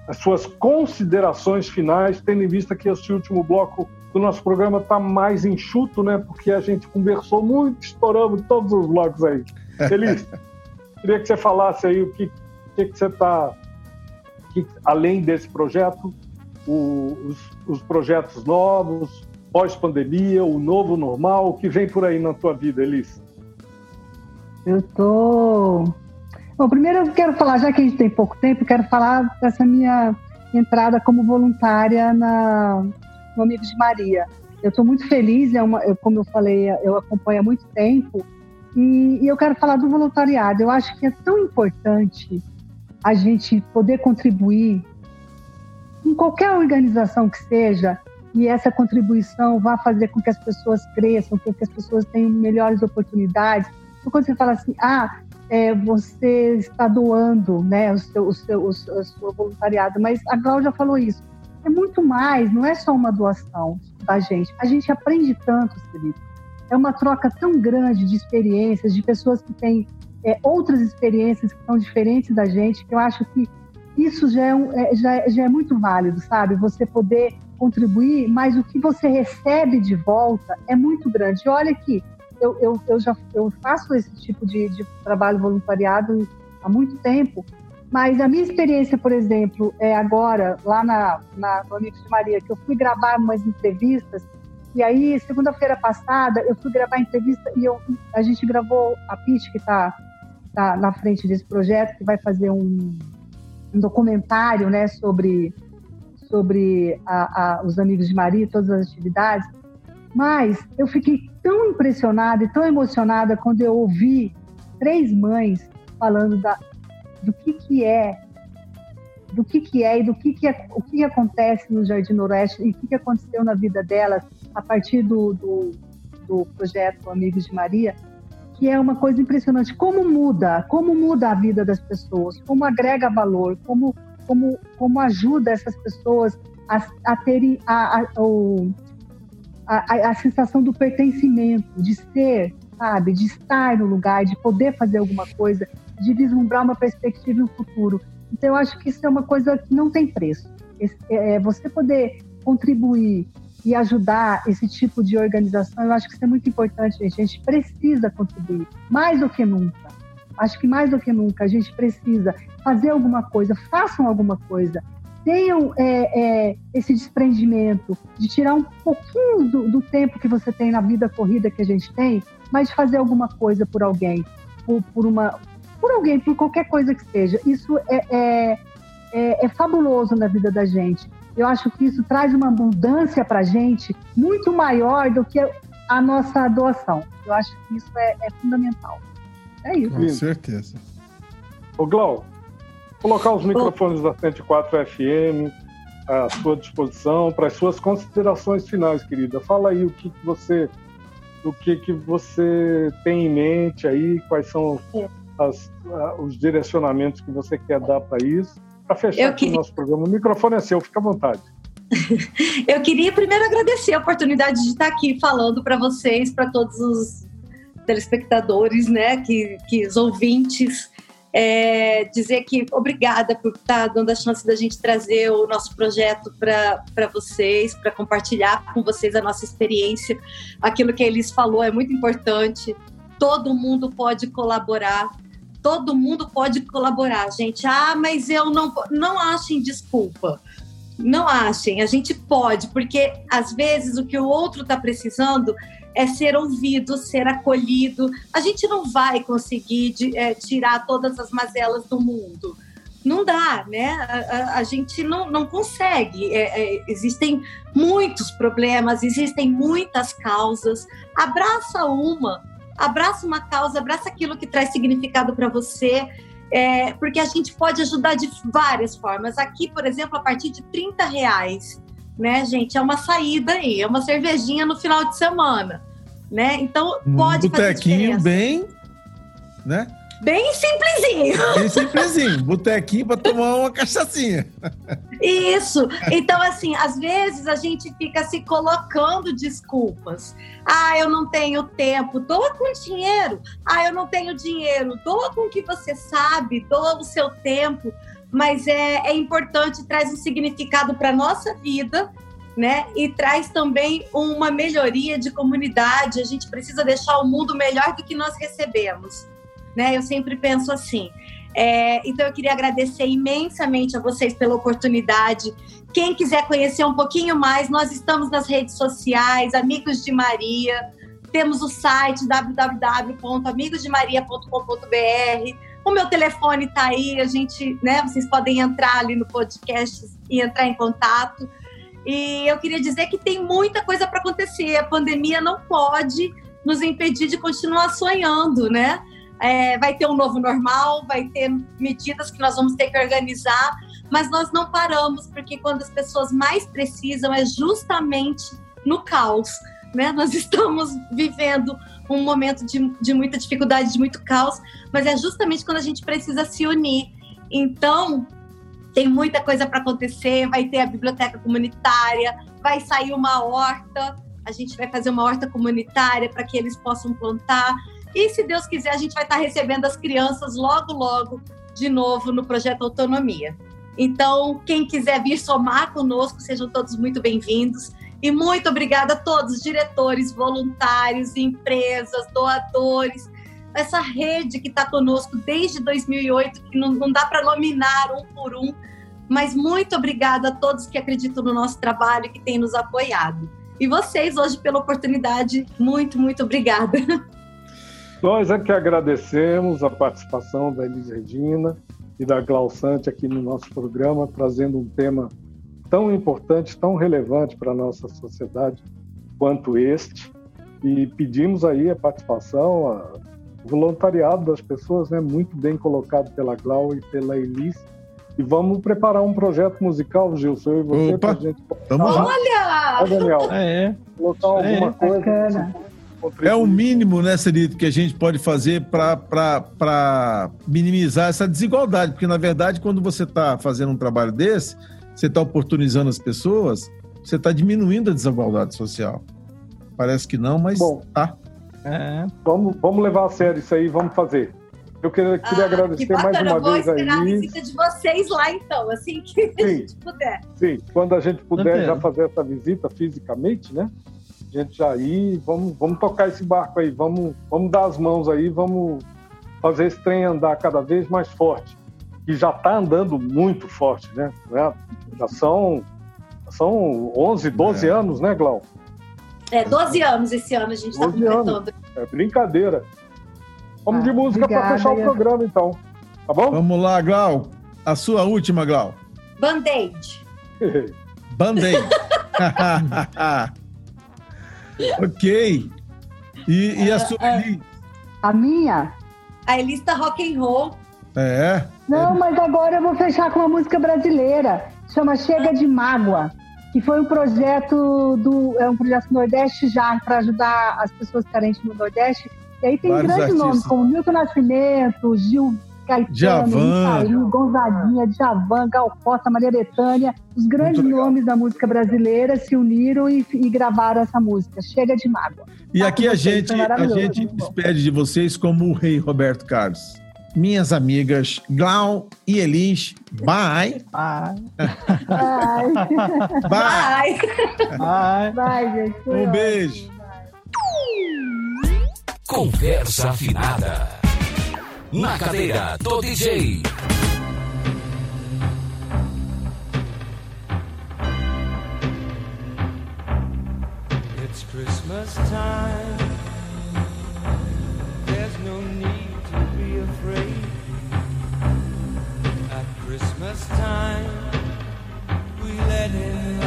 as suas considerações finais, tendo em vista que esse último bloco do nosso programa está mais enxuto, né? Porque a gente conversou muito, estouramos todos os blocos aí. Feliz. Queria que você falasse aí o que, que, que você está, além desse projeto, o, os, os projetos novos, pós-pandemia, o novo normal, o que vem por aí na tua vida, Elis? Eu tô Bom, primeiro eu quero falar, já que a gente tem pouco tempo, quero falar dessa minha entrada como voluntária na, no Amigos de Maria. Eu estou muito feliz, é uma, eu, como eu falei, eu acompanho há muito tempo, e, e eu quero falar do voluntariado. Eu acho que é tão importante a gente poder contribuir em qualquer organização que seja, e essa contribuição vá fazer com que as pessoas cresçam, com que as pessoas tenham melhores oportunidades. Então, quando você fala assim, ah, é, você está doando né, o, seu, o, seu, o, seu, o seu voluntariado, mas a Cláudia falou isso. É muito mais, não é só uma doação da gente. A gente aprende tanto, Felipe. É uma troca tão grande de experiências, de pessoas que têm é, outras experiências que são diferentes da gente, que eu acho que isso já é, um, é, já, já é muito válido, sabe? Você poder contribuir, mas o que você recebe de volta é muito grande. E olha que eu, eu, eu já eu faço esse tipo de, de trabalho voluntariado há muito tempo, mas a minha experiência, por exemplo, é agora, lá na, na, no Amigos de Maria, que eu fui gravar umas entrevistas, e aí, segunda-feira passada, eu fui gravar a entrevista e eu, a gente gravou a Pete, que está tá na frente desse projeto, que vai fazer um, um documentário né, sobre, sobre a, a, os Amigos de Maria, todas as atividades, mas eu fiquei tão impressionada e tão emocionada quando eu ouvi três mães falando da, do que, que é do que, que é e do que, que é, o que acontece no Jardim Noroeste e o que, que aconteceu na vida delas a partir do, do, do projeto Amigos de Maria, que é uma coisa impressionante. Como muda, como muda a vida das pessoas, como agrega valor, como, como, como ajuda essas pessoas a, a terem a, a, a, a sensação do pertencimento, de ser, sabe, de estar no lugar, de poder fazer alguma coisa, de vislumbrar uma perspectiva e um futuro. Então, eu acho que isso é uma coisa que não tem preço. É, você poder contribuir e ajudar esse tipo de organização, eu acho que isso é muito importante, gente. A gente precisa contribuir, mais do que nunca. Acho que mais do que nunca a gente precisa fazer alguma coisa, façam alguma coisa, tenham é, é, esse desprendimento de tirar um pouquinho do, do, tempo que você tem na vida corrida que a gente tem, mas fazer alguma coisa por alguém, por, por uma, por alguém, por qualquer coisa que seja. Isso é, é, é, é fabuloso na vida da gente. Eu acho que isso traz uma abundância para a gente muito maior do que a nossa doação. Eu acho que isso é, é fundamental. É isso. Com certeza. Ô, Glau, colocar os microfones da 104 FM à sua disposição para as suas considerações finais, querida. Fala aí o que, que você o que, que você tem em mente aí, quais são é as, os direcionamentos que você quer dar para isso. Para fechar queria... o nosso programa, o microfone é seu, fica à vontade. Eu queria primeiro agradecer a oportunidade de estar aqui falando para vocês, para todos os telespectadores, né, que, que os ouvintes, é, dizer que obrigada por estar dando a chance da gente trazer o nosso projeto para vocês, para compartilhar com vocês a nossa experiência. Aquilo que eles falou é muito importante. Todo mundo pode colaborar todo mundo pode colaborar, gente. Ah, mas eu não não achem desculpa. Não achem, a gente pode, porque às vezes o que o outro está precisando é ser ouvido, ser acolhido. A gente não vai conseguir de, é, tirar todas as mazelas do mundo. Não dá, né? A, a, a gente não, não consegue. É, é, existem muitos problemas, existem muitas causas. Abraça uma, abraça uma causa, abraça aquilo que traz significado para você, é, porque a gente pode ajudar de várias formas. Aqui, por exemplo, a partir de 30 reais, né, gente, é uma saída aí, é uma cervejinha no final de semana, né? Então, pode um botequinho bem, né? Bem simplesinho. Bem simplesinho. Botequinho para tomar uma cachaçinha. Isso. Então, assim, às vezes a gente fica se colocando desculpas. Ah, eu não tenho tempo. Doa com dinheiro. Ah, eu não tenho dinheiro. Doa com o que você sabe. Doa o seu tempo. Mas é, é importante, traz um significado para nossa vida né? E traz também uma melhoria de comunidade. A gente precisa deixar o mundo melhor do que nós recebemos né? Eu sempre penso assim. É, então eu queria agradecer imensamente a vocês pela oportunidade. Quem quiser conhecer um pouquinho mais, nós estamos nas redes sociais, Amigos de Maria. Temos o site www.amigosdemaria.com.br. O meu telefone está aí, a gente, né? Vocês podem entrar ali no podcast e entrar em contato. E eu queria dizer que tem muita coisa para acontecer. A pandemia não pode nos impedir de continuar sonhando, né? É, vai ter um novo normal, vai ter medidas que nós vamos ter que organizar, mas nós não paramos, porque quando as pessoas mais precisam é justamente no caos. Né? Nós estamos vivendo um momento de, de muita dificuldade, de muito caos, mas é justamente quando a gente precisa se unir. Então, tem muita coisa para acontecer, vai ter a biblioteca comunitária, vai sair uma horta, a gente vai fazer uma horta comunitária para que eles possam plantar. E se Deus quiser, a gente vai estar recebendo as crianças logo, logo, de novo no projeto Autonomia. Então, quem quiser vir somar conosco, sejam todos muito bem-vindos. E muito obrigada a todos, diretores, voluntários, empresas, doadores, essa rede que está conosco desde 2008, que não, não dá para nominar um por um, mas muito obrigada a todos que acreditam no nosso trabalho e que têm nos apoiado. E vocês hoje pela oportunidade, muito, muito obrigada. Nós é que agradecemos a participação da Elis Regina e da Glausante aqui no nosso programa, trazendo um tema tão importante, tão relevante para a nossa sociedade quanto este. E pedimos aí a participação, a, o voluntariado das pessoas, né, muito bem colocado pela Glau e pela Elis. E vamos preparar um projeto musical, Gilson, eu e você, para a gente. Olha! Ó, Daniel, É. colocar alguma É. coisa. Bacana. É o mínimo, né, Celito, que a gente pode fazer para minimizar essa desigualdade. Porque, na verdade, quando você está fazendo um trabalho desse, você está oportunizando as pessoas, você está diminuindo a desigualdade social. Parece que não, mas Bom. tá. Vamos, vamos levar a sério isso aí, vamos fazer. Eu queria, queria Ah, que agradecer mais bacana, uma vou vez a esperar a visita de vocês lá então, assim que a Sim. gente puder. Sim, quando a gente puder Entendo. já fazer essa visita fisicamente, né? Gente já ir, vamos, vamos tocar esse barco aí, vamos, vamos dar as mãos aí, vamos fazer esse trem andar cada vez mais forte. E já está andando muito forte, né? Né? Já são, são 11, 12 É. anos, né, Glau? É, 12 anos esse ano a gente está 12 anos. completando. É brincadeira. Vamos de Ah, música para fechar o programa, então. Tá bom? Vamos lá, Glau. A sua última, Glau. Band-aid. Band-Aid. ok. E, e a sua Elis? A minha? A Elista Rock and Roll. É. Não, mas agora eu vou fechar com uma música brasileira. Chama Chega de Mágoa, que foi um projeto do é um projeto Nordeste já para ajudar as pessoas carentes no Nordeste. E aí tem Vários grandes artistas. nomes como Milton Nascimento, Gil Caetano, Djavan. Micael, Gonzaguinha, Djavan, Gal Costa, Maria Bethânia. Os grandes nomes da música brasileira se uniram e, e gravaram essa música, Chega de Mágoa. E Tá aqui a gente, a gente despede de vocês como o rei Roberto Carlos. Minhas amigas Glau e Elis, bye. Ai. Bye. Bye. Vai, gente. foi Um beijo. Conversa afinada. Na cadeira do DJ. It's Christmas time. There's no need to be afraid. At Christmas time, we let in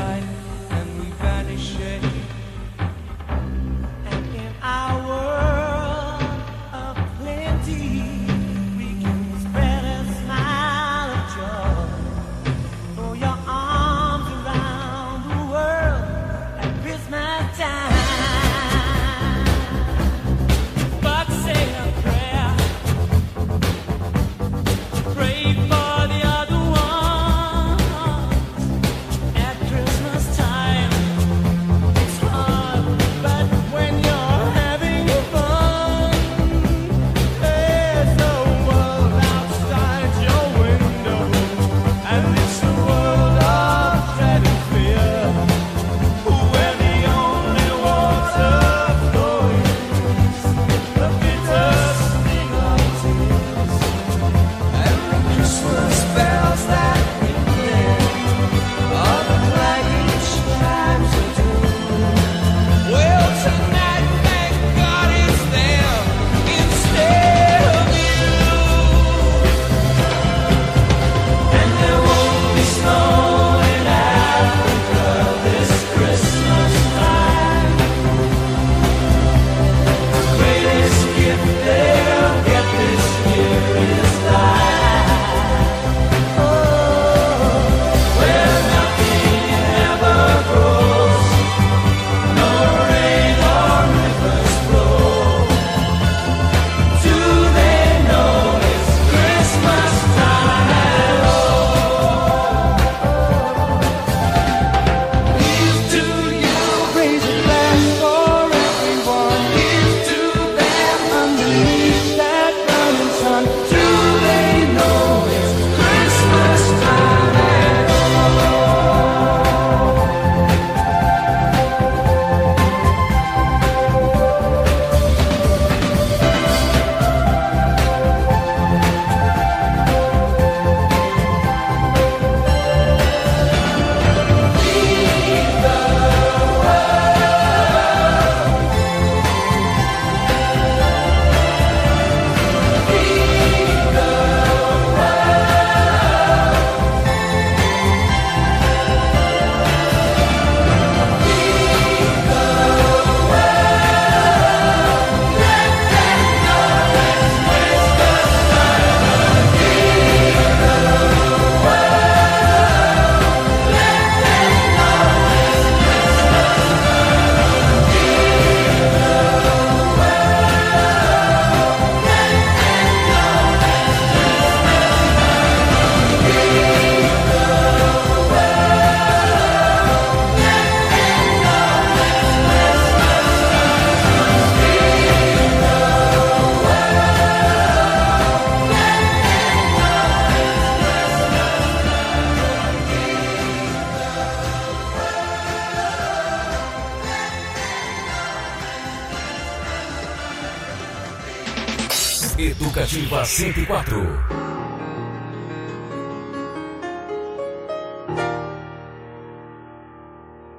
104.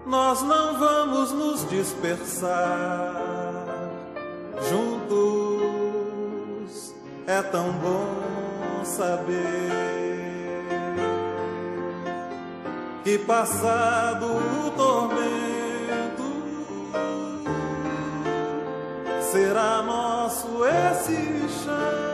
Nós não vamos nos dispersar. Juntos é tão bom saber que passado o tormento será nosso esse chão.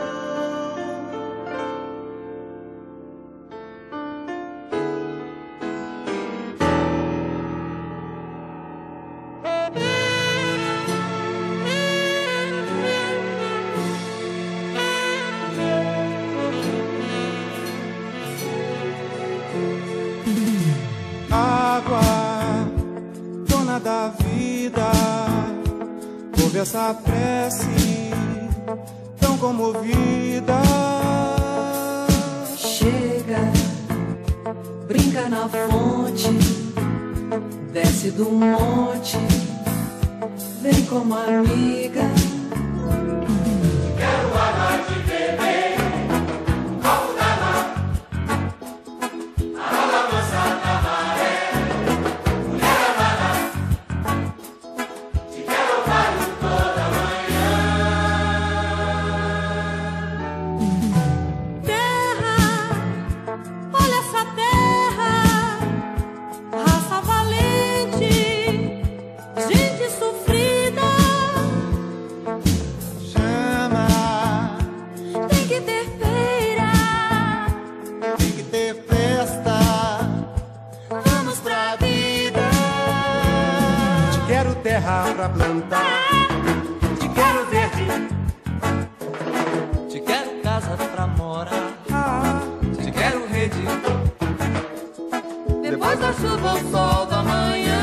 Depois da chuva, o sol da manhã.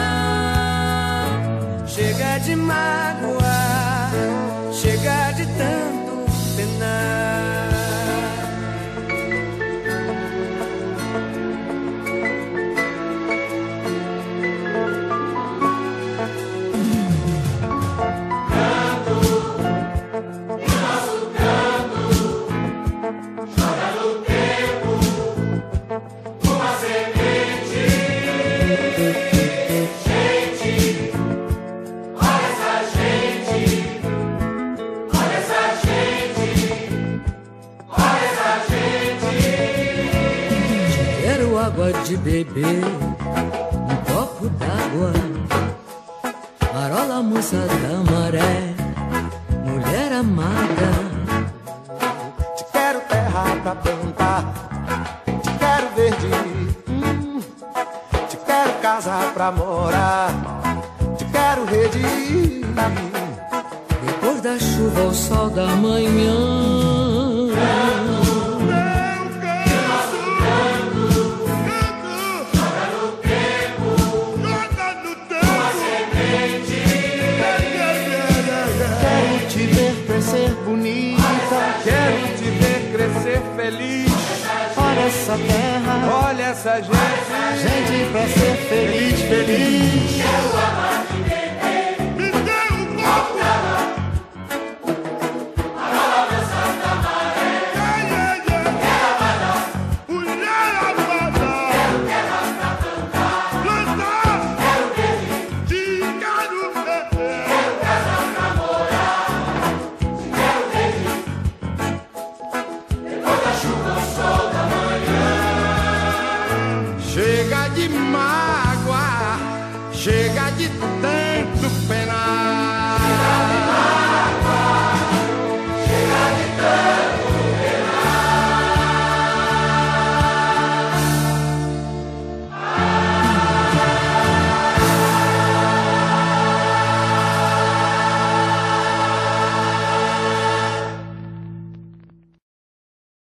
Chega de. pode beber um copo d'água. Marola moça da maré